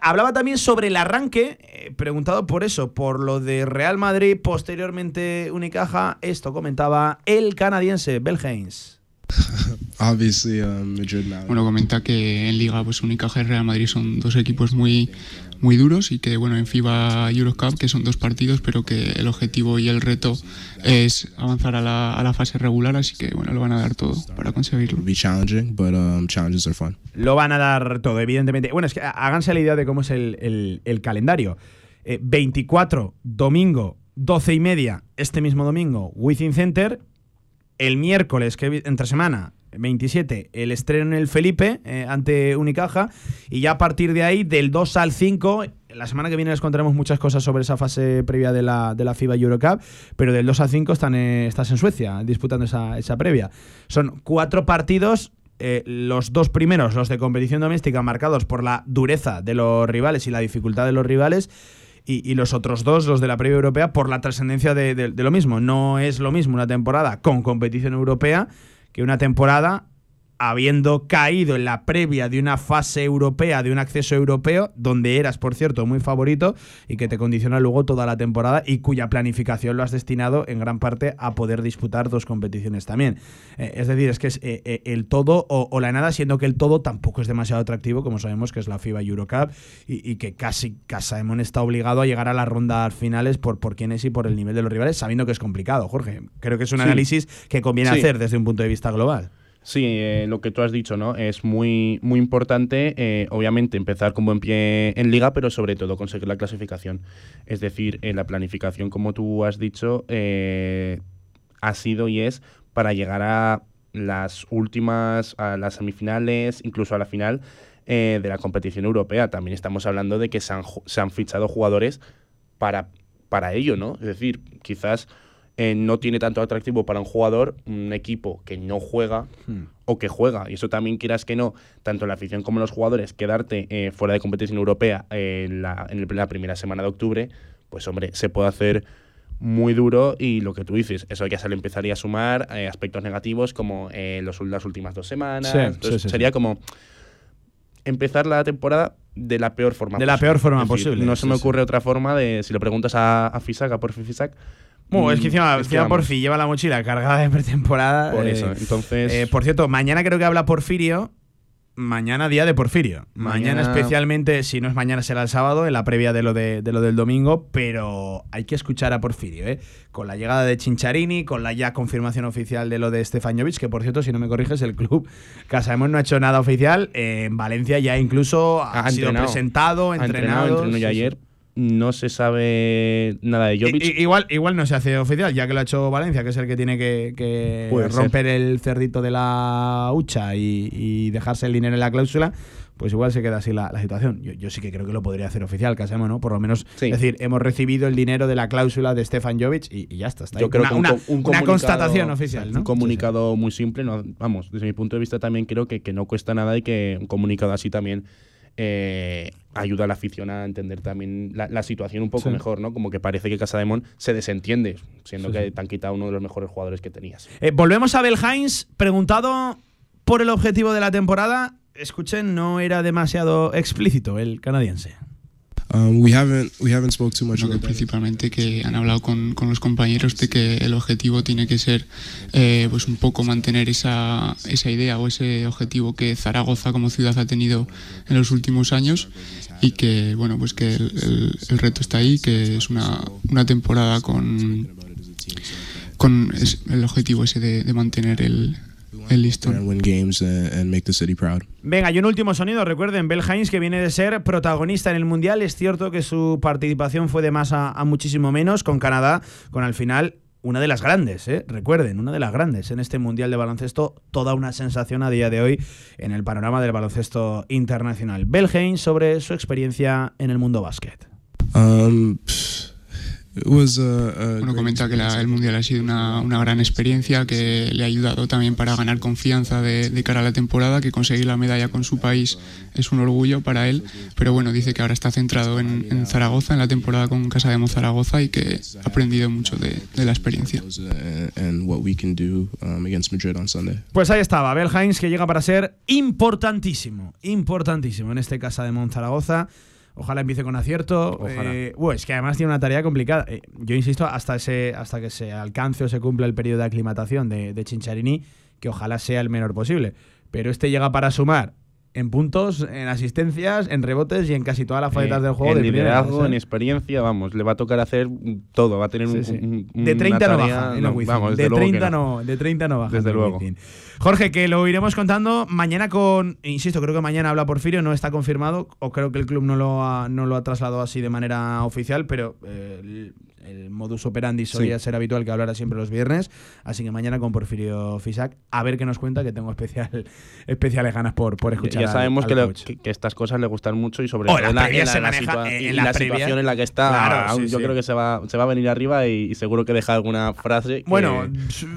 hablaba también sobre el arranque, preguntado por eso, por lo de Real Madrid, posteriormente Unicaja, esto comentaba el canadiense Belhains. Um, bueno, comenta que en Liga, pues Unicaja y Real Madrid son dos equipos muy, muy duros y que, bueno, en FIBA Eurocup, que son dos partidos, pero que el objetivo y el reto es avanzar a la, a la fase regular, así que, bueno, lo van a dar todo para conseguirlo. Um, lo van a dar todo, evidentemente. Bueno, es que háganse la idea de cómo es el, el, calendario. 24, eh, domingo, 12 y media, este mismo domingo, Within Center, el miércoles, que entre semana, 27, el estreno en el Felipe eh, ante Unicaja. Y ya a partir de ahí, del 2 al 5, la semana que viene les contaremos muchas cosas sobre esa fase previa de la, de la FIBA Eurocup. Pero del 2 al 5 están, estás en Suecia disputando esa, esa previa. Son cuatro partidos eh, los dos primeros, los de competición doméstica, marcados por la dureza de los rivales y la dificultad de los rivales y, los otros dos, los de la previa europea, por la trascendencia de, lo mismo. No es lo mismo una temporada con competición europea que una temporada habiendo caído en la previa de una fase europea, de un acceso europeo, donde eras, por cierto, muy favorito y que te condiciona luego toda la temporada y cuya planificación lo has destinado en gran parte a poder disputar dos competiciones también. Eh, es decir, es que es eh, eh, el todo o, la nada, siendo que el todo tampoco es demasiado atractivo, como sabemos que es la FIBA Eurocup y, que casi Casaemon está obligado a llegar a las rondas finales por, por quién es y por el nivel de los rivales, sabiendo que es complicado, Jorge. Creo que es un análisis que conviene hacer desde un punto de vista global. Sí, eh, lo que tú has dicho, ¿no? Es muy, muy importante, eh, obviamente, empezar con buen pie en liga, pero sobre todo conseguir la clasificación. Es decir, eh, la planificación, como tú has dicho, ha sido y es para llegar a las últimas, a las semifinales, incluso a la final de la competición europea. También estamos hablando de que se han, se han fichado jugadores para para ello, ¿no? Es decir, quizás eh, no tiene tanto atractivo para un jugador un equipo que no juega Hmm. o que juega. Y eso también quieras que no, tanto la afición como los jugadores, quedarte eh, fuera de competición europea en, la, en la primera semana de octubre, pues hombre, se puede hacer muy duro y lo que tú dices, eso ya se le empezaría a sumar eh, aspectos negativos como eh, los, las últimas dos semanas. Sí, Entonces, sí, sí, sería como empezar la temporada de la peor forma De la posible. peor forma Es decir, posible, No se me ocurre otra forma de, si lo preguntas a, a Fisac, a Porfi Fisac. Bueno, es que mm, encima, es que encima vamos. Porfi lleva la mochila cargada de pretemporada. Por eh, eso, entonces- eh, por cierto, mañana creo que habla Porfirio. Mañana día de Porfirio. Mañana, Mañana- especialmente, si no es mañana será el sábado, en la previa de lo, de, de lo del domingo, pero hay que escuchar a Porfirio, ¿eh? Con la llegada de Chincharini, con la ya confirmación oficial de lo de Stefanovic, que por cierto, si no me corriges, el club Casaemos no ha hecho nada oficial. En Valencia ya incluso ha, sido entrenado. presentado, Ha entrenado. entrenó sí, ya sí. ayer. No se sabe nada de Jovic. I- igual, igual no se hace oficial, ya que lo ha hecho Valencia, que es el que tiene que, romper el cerdito de la hucha y, y dejarse el dinero en la cláusula, pues igual se queda así la, la situación. Yo, yo sí que creo que lo podría hacer oficial, Casemo, ¿no? Por lo menos, es decir, hemos recibido el dinero de la cláusula de Stefan Jovic y, y ya está. está ahí. Yo creo una, que un, una- un constatación oficial, Un ¿no? comunicado muy simple. No, vamos, desde mi punto de vista también creo que, que no cuesta nada y que un comunicado así también eh, ayuda a la afición a entender también la, la situación un poco Sí. mejor, ¿no? Como que parece que Casademón se desentiende, siendo Sí, que sí. te han quitado uno de los mejores jugadores que tenías. Eh, volvemos a Bel Hines, preguntado por el objetivo de la temporada. Escuchen, no era demasiado explícito el canadiense. Um, we haven't we haven't spoke too much. principalmente que han hablado con, con los compañeros de que el objetivo tiene que ser eh, pues un poco mantener esa, esa idea o ese objetivo que Zaragoza como ciudad ha tenido en los últimos años y que bueno pues que el, el- el reto está ahí que es una, una temporada con con el objetivo ese de, de mantener el, el listón. win games and, and make the city proud. Venga, y un último sonido. Recuerden, Bel Hines, que viene de ser protagonista en el Mundial. Es cierto que su participación fue de más a, a muchísimo menos con Canadá, con al final una de las grandes, ¿eh? recuerden, una de las grandes en este Mundial de baloncesto. Toda una sensación a día de hoy en el panorama del baloncesto internacional. Bel Hines sobre su experiencia en el mundo básquet. Um, pff, Bueno, comenta que la- el Mundial ha sido una, una gran experiencia que le ha ayudado también para ganar confianza de, de cara a la temporada, que conseguir la medalla con su país es un orgullo para él, pero bueno, dice que ahora está centrado en, en Zaragoza, en la temporada con Casa de Zaragoza y que ha aprendido mucho de, de la experiencia. and, and what we can do um, against Madrid on Sunday. Pues ahí estaba, Bel Hines, que llega para ser importantísimo, importantísimo en este Casa de Monzaragoza. Ojalá empiece con acierto. Eh, buah, es que además tiene una tarea complicada. Eh, yo insisto, hasta, ese, hasta que se alcance o se cumpla el periodo de aclimatación de, de Chincharini, que ojalá sea el menor posible. Pero este llega para sumar en puntos, en asistencias, en rebotes y en casi todas las facetas Eh, del juego. en de liderazgo, en experiencia, vamos, le va a tocar hacer todo, va a tener Sí, un, sí. un- De una 30 no baja en no, vamos, de, luego que 30 no. de 30 no baja. Desde luego. Jorge, que lo iremos contando mañana con. Insisto, creo que mañana habla Porfirio, no está confirmado, o creo que el club no lo ha, no lo ha trasladado así de manera oficial, pero eh, el, modus operandi solía ser habitual que hablara siempre los viernes. Así que mañana con Porfirio Fisac, a ver qué nos cuenta, que tengo especial, especiales ganas por, por escuchar. ya sabemos al que, que- que estas cosas le gustan mucho y sobre todo la, en la- se la maneja- situa- en- y en la las previas- situación en la que está. Claro, sí, yo sí. creo que se va, se va a venir arriba y, y seguro que deja alguna frase. que- Bueno,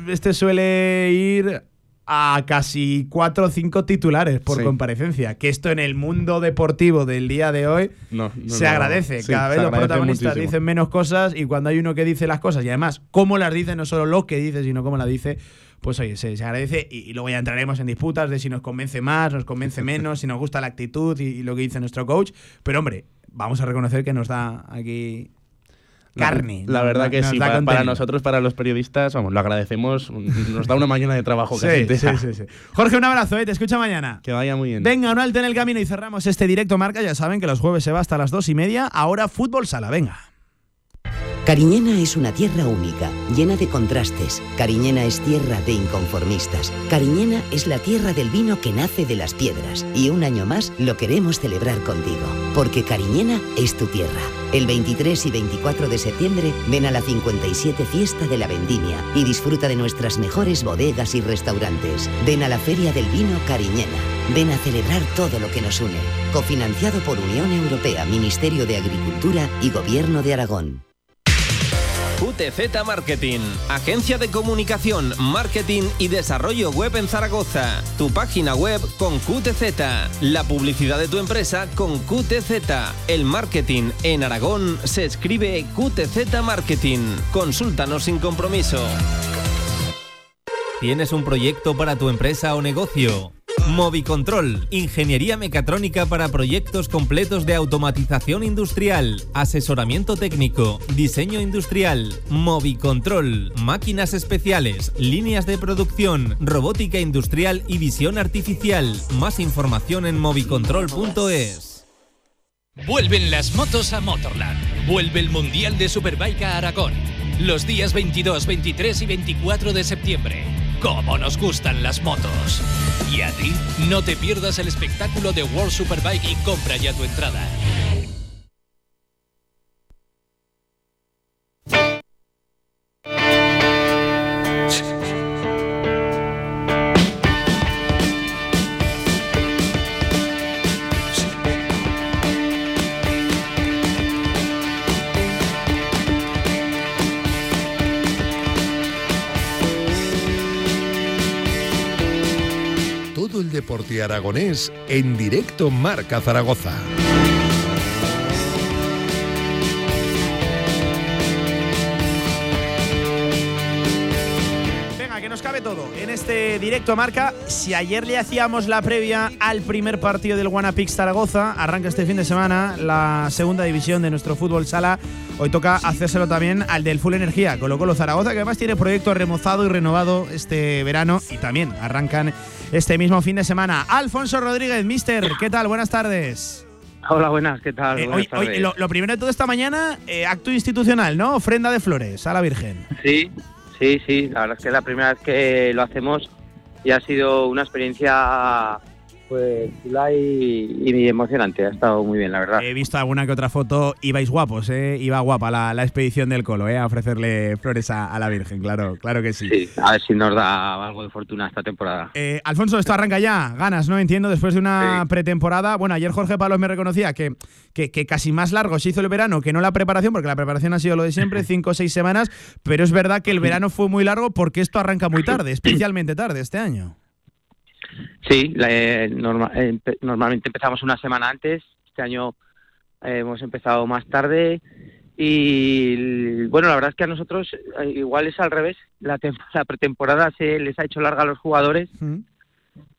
este suele ir a casi cuatro o cinco titulares por Sí. comparecencia. Que esto en el mundo deportivo del día de hoy no, no, se agradece. Cada vez los protagonistas muchísimo. dicen menos cosas y cuando hay uno que dice las cosas y además cómo las dice, no solo lo que dice, sino cómo la dice, pues oye, se, se agradece y, y luego ya entraremos en disputas de si nos convence más, nos convence menos, si nos gusta la actitud y, y lo que dice nuestro coach. Pero hombre, vamos a reconocer que nos da aquí carne. La, verdad que sí, para, nosotros, para los periodistas, vamos, lo agradecemos. Nos da una mañana de trabajo Sí, sí, sí. Jorge, un abrazo, ¿eh? te escucha mañana. Que vaya muy bien. Venga, un alto en el camino y cerramos este directo marca. Ya saben que los jueves se va hasta las dos y media. Ahora fútbol sala, venga. Cariñena es una tierra única, llena de contrastes. Cariñena es tierra de inconformistas. Cariñena es la tierra del vino que nace de las piedras. Y un año más lo queremos celebrar contigo. Porque Cariñena es tu tierra. El 23 y 24 de septiembre ven a la 57 Fiesta de la Vendimia y disfruta de nuestras mejores bodegas y restaurantes. Ven a la Feria del Vino Cariñena. Ven a celebrar todo lo que nos une. Cofinanciado por Unión Europea, Ministerio de Agricultura y Gobierno de Aragón. QTZ Marketing, agencia de comunicación, marketing y desarrollo web en Zaragoza. Tu página web con QTZ, la publicidad de tu empresa con QTZ. El marketing en Aragón se escribe QTZ Marketing. Consúltanos sin compromiso. ¿Tienes un proyecto para tu empresa o negocio? Movicontrol, ingeniería mecatrónica para proyectos completos de automatización industrial, asesoramiento técnico, diseño industrial, Movicontrol, máquinas especiales, líneas de producción, robótica industrial y visión artificial. Más información en movicontrol.es. Vuelven las motos a Motorland. Vuelve el Mundial de Superbike a Aragón. Los días 22, 23 y 24 de septiembre. ¡Cómo nos gustan las motos! Y a ti, no te pierdas el espectáculo de World Superbike y compra ya tu entrada. Deporte aragonés en directo Marca Zaragoza. Todo en este directo marca. Si ayer le hacíamos la previa al primer partido del Guanapix Zaragoza, arranca este fin de semana la segunda división de nuestro fútbol sala. Hoy toca hacérselo también al del Full Energía, Colo Colo Zaragoza, que además tiene proyecto remozado y renovado este verano y también arrancan este mismo fin de semana. Alfonso Rodríguez, mister, ¿qué tal? Buenas tardes. Hola, buenas, ¿qué tal? Eh, Buenas hoy- hoy, lo, lo primero de todo esta mañana, eh, acto institucional, ¿no? Ofrenda de flores a la Virgen. Sí, sí, sí, la verdad es que es la primera vez que lo hacemos y ha sido una experiencia pues chula y, y emocionante, ha estado muy bien, la verdad. He visto alguna que otra foto, ibais guapos, ¿eh? Iba guapa la, la expedición del Colo, ¿eh? A ofrecerle flores a, a la Virgen, claro, claro que sí. Sí, a ver si nos da algo de fortuna esta temporada. Eh, Alfonso, esto arranca ya, ganas, ¿no? Entiendo, después de una pretemporada. Bueno, ayer Jorge Palos me reconocía que, que, que casi más largo se hizo el verano que no la preparación, porque la preparación ha sido lo de siempre, cinco o seis semanas, pero es verdad que el verano fue muy largo porque esto arranca muy tarde, especialmente tarde este año. Sí, la- eh, norma- eh, normalmente empezamos una semana antes, este año eh, hemos empezado más tarde y bueno, la verdad es que a nosotros eh, igual es al revés, la, la pretemporada se les ha hecho larga a los jugadores.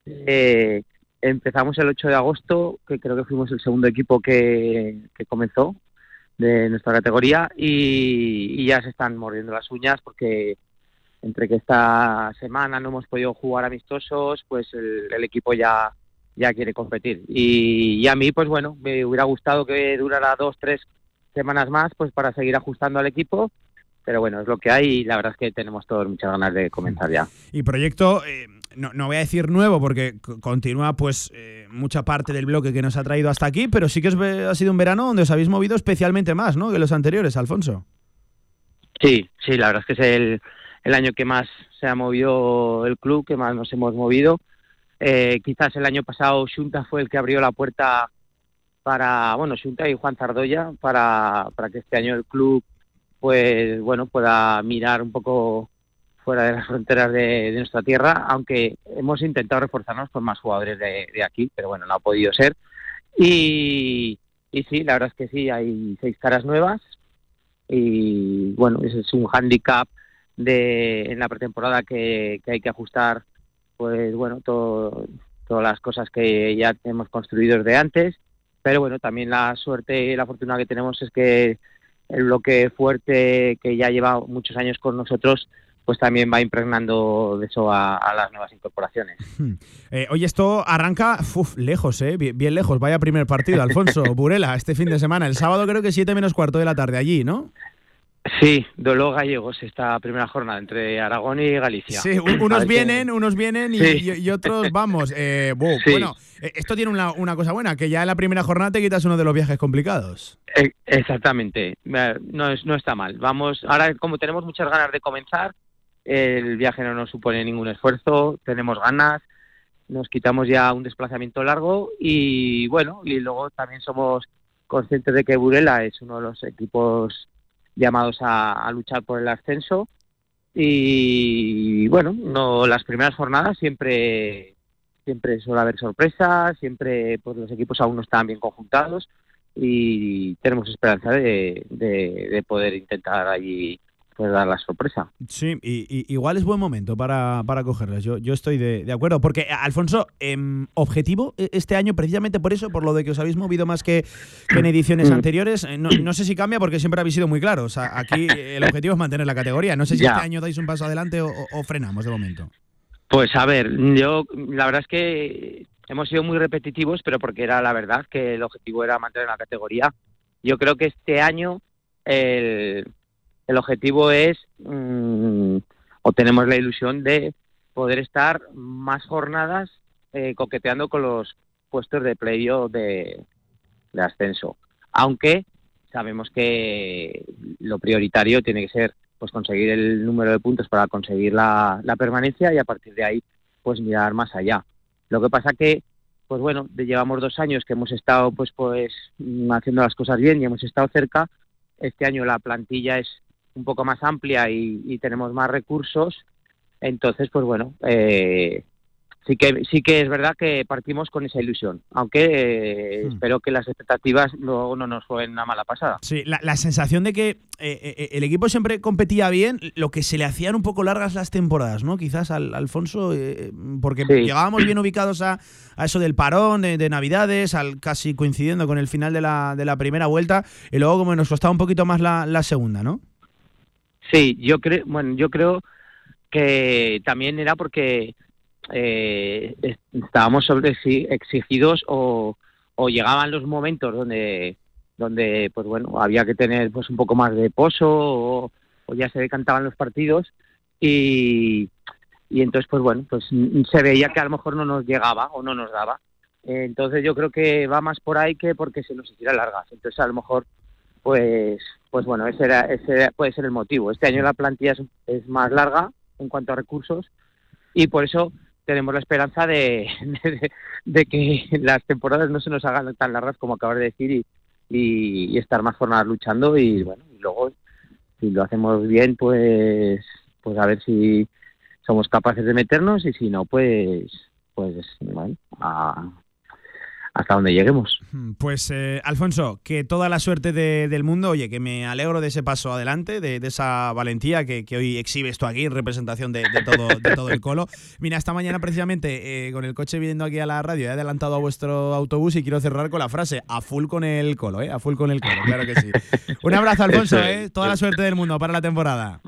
Eh, empezamos el 8 de agosto, que creo que fuimos el segundo equipo que, que comenzó de nuestra categoría y, y ya se están mordiendo las uñas porque entre que esta semana no hemos podido jugar amistosos, pues el, el equipo ya, ya quiere competir. Y, y a mí, pues bueno, me hubiera gustado que durara dos, tres semanas más, pues para seguir ajustando al equipo. Pero bueno, es lo que hay y la verdad es que tenemos todos muchas ganas de comenzar ya. Y proyecto, eh, no, no voy a decir nuevo porque continúa pues eh, mucha parte del bloque que nos ha traído hasta aquí, pero sí que ve- ha sido un verano donde os habéis movido especialmente más, ¿no? Que los anteriores, Alfonso. Sí, sí, la verdad es que es el, el año que más se ha movido el club, que más nos hemos movido. Eh, quizás el año pasado Xunta fue el que abrió la puerta para, bueno, Xunta y Juan Zardoya, para, para que este año el club pues bueno pueda mirar un poco fuera de las fronteras de, nuestra tierra, aunque hemos intentado reforzarnos con más jugadores de, de aquí, pero bueno, no ha podido ser. Y, y sí, la verdad es que sí, hay seis caras nuevas, y bueno, ese es un hándicap de en la pretemporada que, que hay que ajustar pues bueno todo, todas las cosas que ya hemos construido desde antes pero bueno también la suerte y la fortuna que tenemos es que el bloque fuerte que ya lleva muchos años con nosotros pues también va impregnando de eso a, a las nuevas incorporaciones Eh, oye, esto arranca uf, lejos, ¿eh? Bien, bien lejos. Vaya primer partido, Alfonso. Burela, este fin de semana. El sábado creo que 7 menos cuarto de la tarde allí, ¿no? Sí Dolo Gallegos esta primera jornada entre Aragón y Galicia Sí, unos vienen, unos vienen y, Sí. y- y otros vamos. Eh, Sí. Bueno, eh, esto tiene una, una cosa buena, que ya en la primera jornada te quitas uno de los viajes complicados. Eh, Exactamente, no, es, no está mal. Vamos, ahora como tenemos muchas ganas de comenzar, el viaje no nos supone ningún esfuerzo, tenemos ganas, nos quitamos ya un desplazamiento largo y bueno, y luego también somos conscientes de que Burela es uno de los equipos llamados a, luchar por el ascenso. Y bueno, no, las primeras jornadas siempre siempre suele haber sorpresas, siempre pues los equipos aún no están bien conjuntados y tenemos esperanza de, de, poder intentar allí pues dar la sorpresa. Sí, y, igual es buen momento para, para cogerlas. Yo, yo estoy de, acuerdo. Porque, Alfonso, em, objetivo e, este año, precisamente por eso, por lo de que os habéis movido más que, en ediciones mm. anteriores, eh, no, sé si cambia porque siempre habéis sido muy claros. Aquí el objetivo es mantener la categoría. No sé si este año dais un paso adelante o, o frenamos de momento. Pues a ver, yo la verdad es que hemos sido muy repetitivos, pero porque era la verdad que el objetivo era mantener la categoría. Yo creo que este año el, objetivo es, mm, o tenemos la ilusión de poder estar más jornadas eh, coqueteando con los puestos de playoff de, de ascenso. Aunque sabemos que lo prioritario tiene que ser pues conseguir el número de puntos para conseguir la, la permanencia y a partir de ahí pues mirar más allá. Lo que pasa que, pues bueno, llevamos dos años que hemos estado pues pues haciendo las cosas bien y hemos estado cerca. Este año la plantilla es un poco más amplia y, tenemos más recursos. Entonces, pues bueno, eh, sí que sí que es verdad que partimos con esa ilusión, aunque eh, hmm. espero que las expectativas luego no nos jueguen una mala pasada. Sí, la, sensación de que eh, eh, el equipo siempre competía bien, lo que se le hacían un poco largas las temporadas, ¿no? Quizás al Alfonso, porque llegábamos bien ubicados a, eso del parón de, Navidades, al casi coincidiendo con el final de la, de la primera vuelta, y luego como nos costaba un poquito más la, la segunda, ¿no? Sí, yo creo, bueno, yo creo que también era porque eh, estábamos sobre exigidos o, llegaban los momentos donde donde pues bueno había que tener pues un poco más de pozo o, ya se decantaban los partidos y, y entonces pues bueno pues se veía que a lo mejor no nos llegaba o no nos daba. Entonces yo creo que va más por ahí que porque se nos hiciera largas. Entonces a lo mejor pues pues bueno ese era ese puede ser el motivo. Este año la plantilla es, más larga en cuanto a recursos y por eso tenemos la esperanza de, que las temporadas no se nos hagan tan largas como acabas de decir y, y, estar más jornadas luchando y bueno y luego si lo hacemos bien pues pues a ver si somos capaces de meternos y si no pues pues bueno a, hasta donde lleguemos. Hmm, pues eh, Alfonso, que toda la suerte del mundo, oye, que me alegro de ese paso adelante, de, esa valentía que, hoy exhibes tú aquí en representación de, todo, de todo el colo. Mira, esta mañana precisamente eh, con el coche viniendo aquí a la radio he adelantado a vuestro autobús y quiero cerrar con la frase, a full con el colo, ¿eh? A full con el colo, claro que sí. Un abrazo Alfonso, ¿eh? Toda la suerte del mundo para la temporada.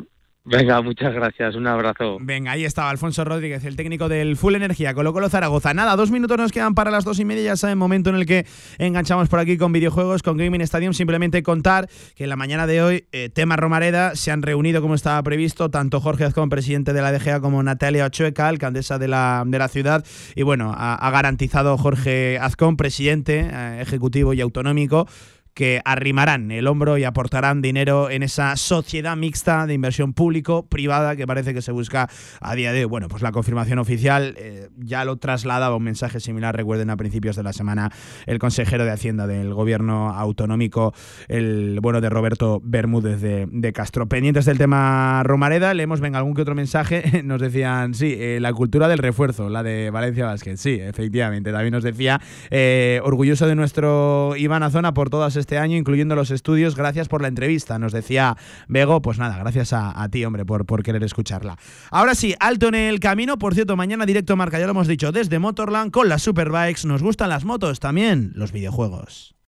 Venga, muchas gracias, un abrazo. Venga, ahí estaba Alfonso Rodríguez, el técnico del Full Energía, Colo Colo Zaragoza. Nada, dos minutos nos quedan para las dos y media, ya saben, momento en el que enganchamos por aquí con videojuegos, con Gaming Stadium. Simplemente contar que en la mañana de hoy, eh, tema Romareda, se han reunido como estaba previsto, tanto Jorge Azcón, presidente de la DGA, como Natalia Ochoeca, alcaldesa de la, de la ciudad. Y bueno, ha, garantizado Jorge Azcón, presidente eh, ejecutivo y autonómico, que arrimarán el hombro y aportarán dinero en esa sociedad mixta de inversión público-privada que parece que se busca a día de hoy. Bueno, pues la confirmación oficial eh, ya lo trasladaba un mensaje similar, recuerden, a principios de la semana el consejero de Hacienda del gobierno autonómico, el bueno de Roberto Bermúdez de, Castro. Pendientes del tema Romareda, leemos, venga, algún que otro mensaje, nos decían, sí, eh, la cultura del refuerzo, la de Valencia Basket, sí, efectivamente, también nos decía, eh, orgulloso de nuestro Iván Azona por todas estas este año, incluyendo los estudios. Gracias por la entrevista, nos decía Bego. Pues nada, gracias a, ti, hombre, por, por querer escucharla. Ahora sí, alto en el camino. Por cierto, mañana directo marca, ya lo hemos dicho, desde Motorland con las Superbikes. Nos gustan las motos, también los videojuegos.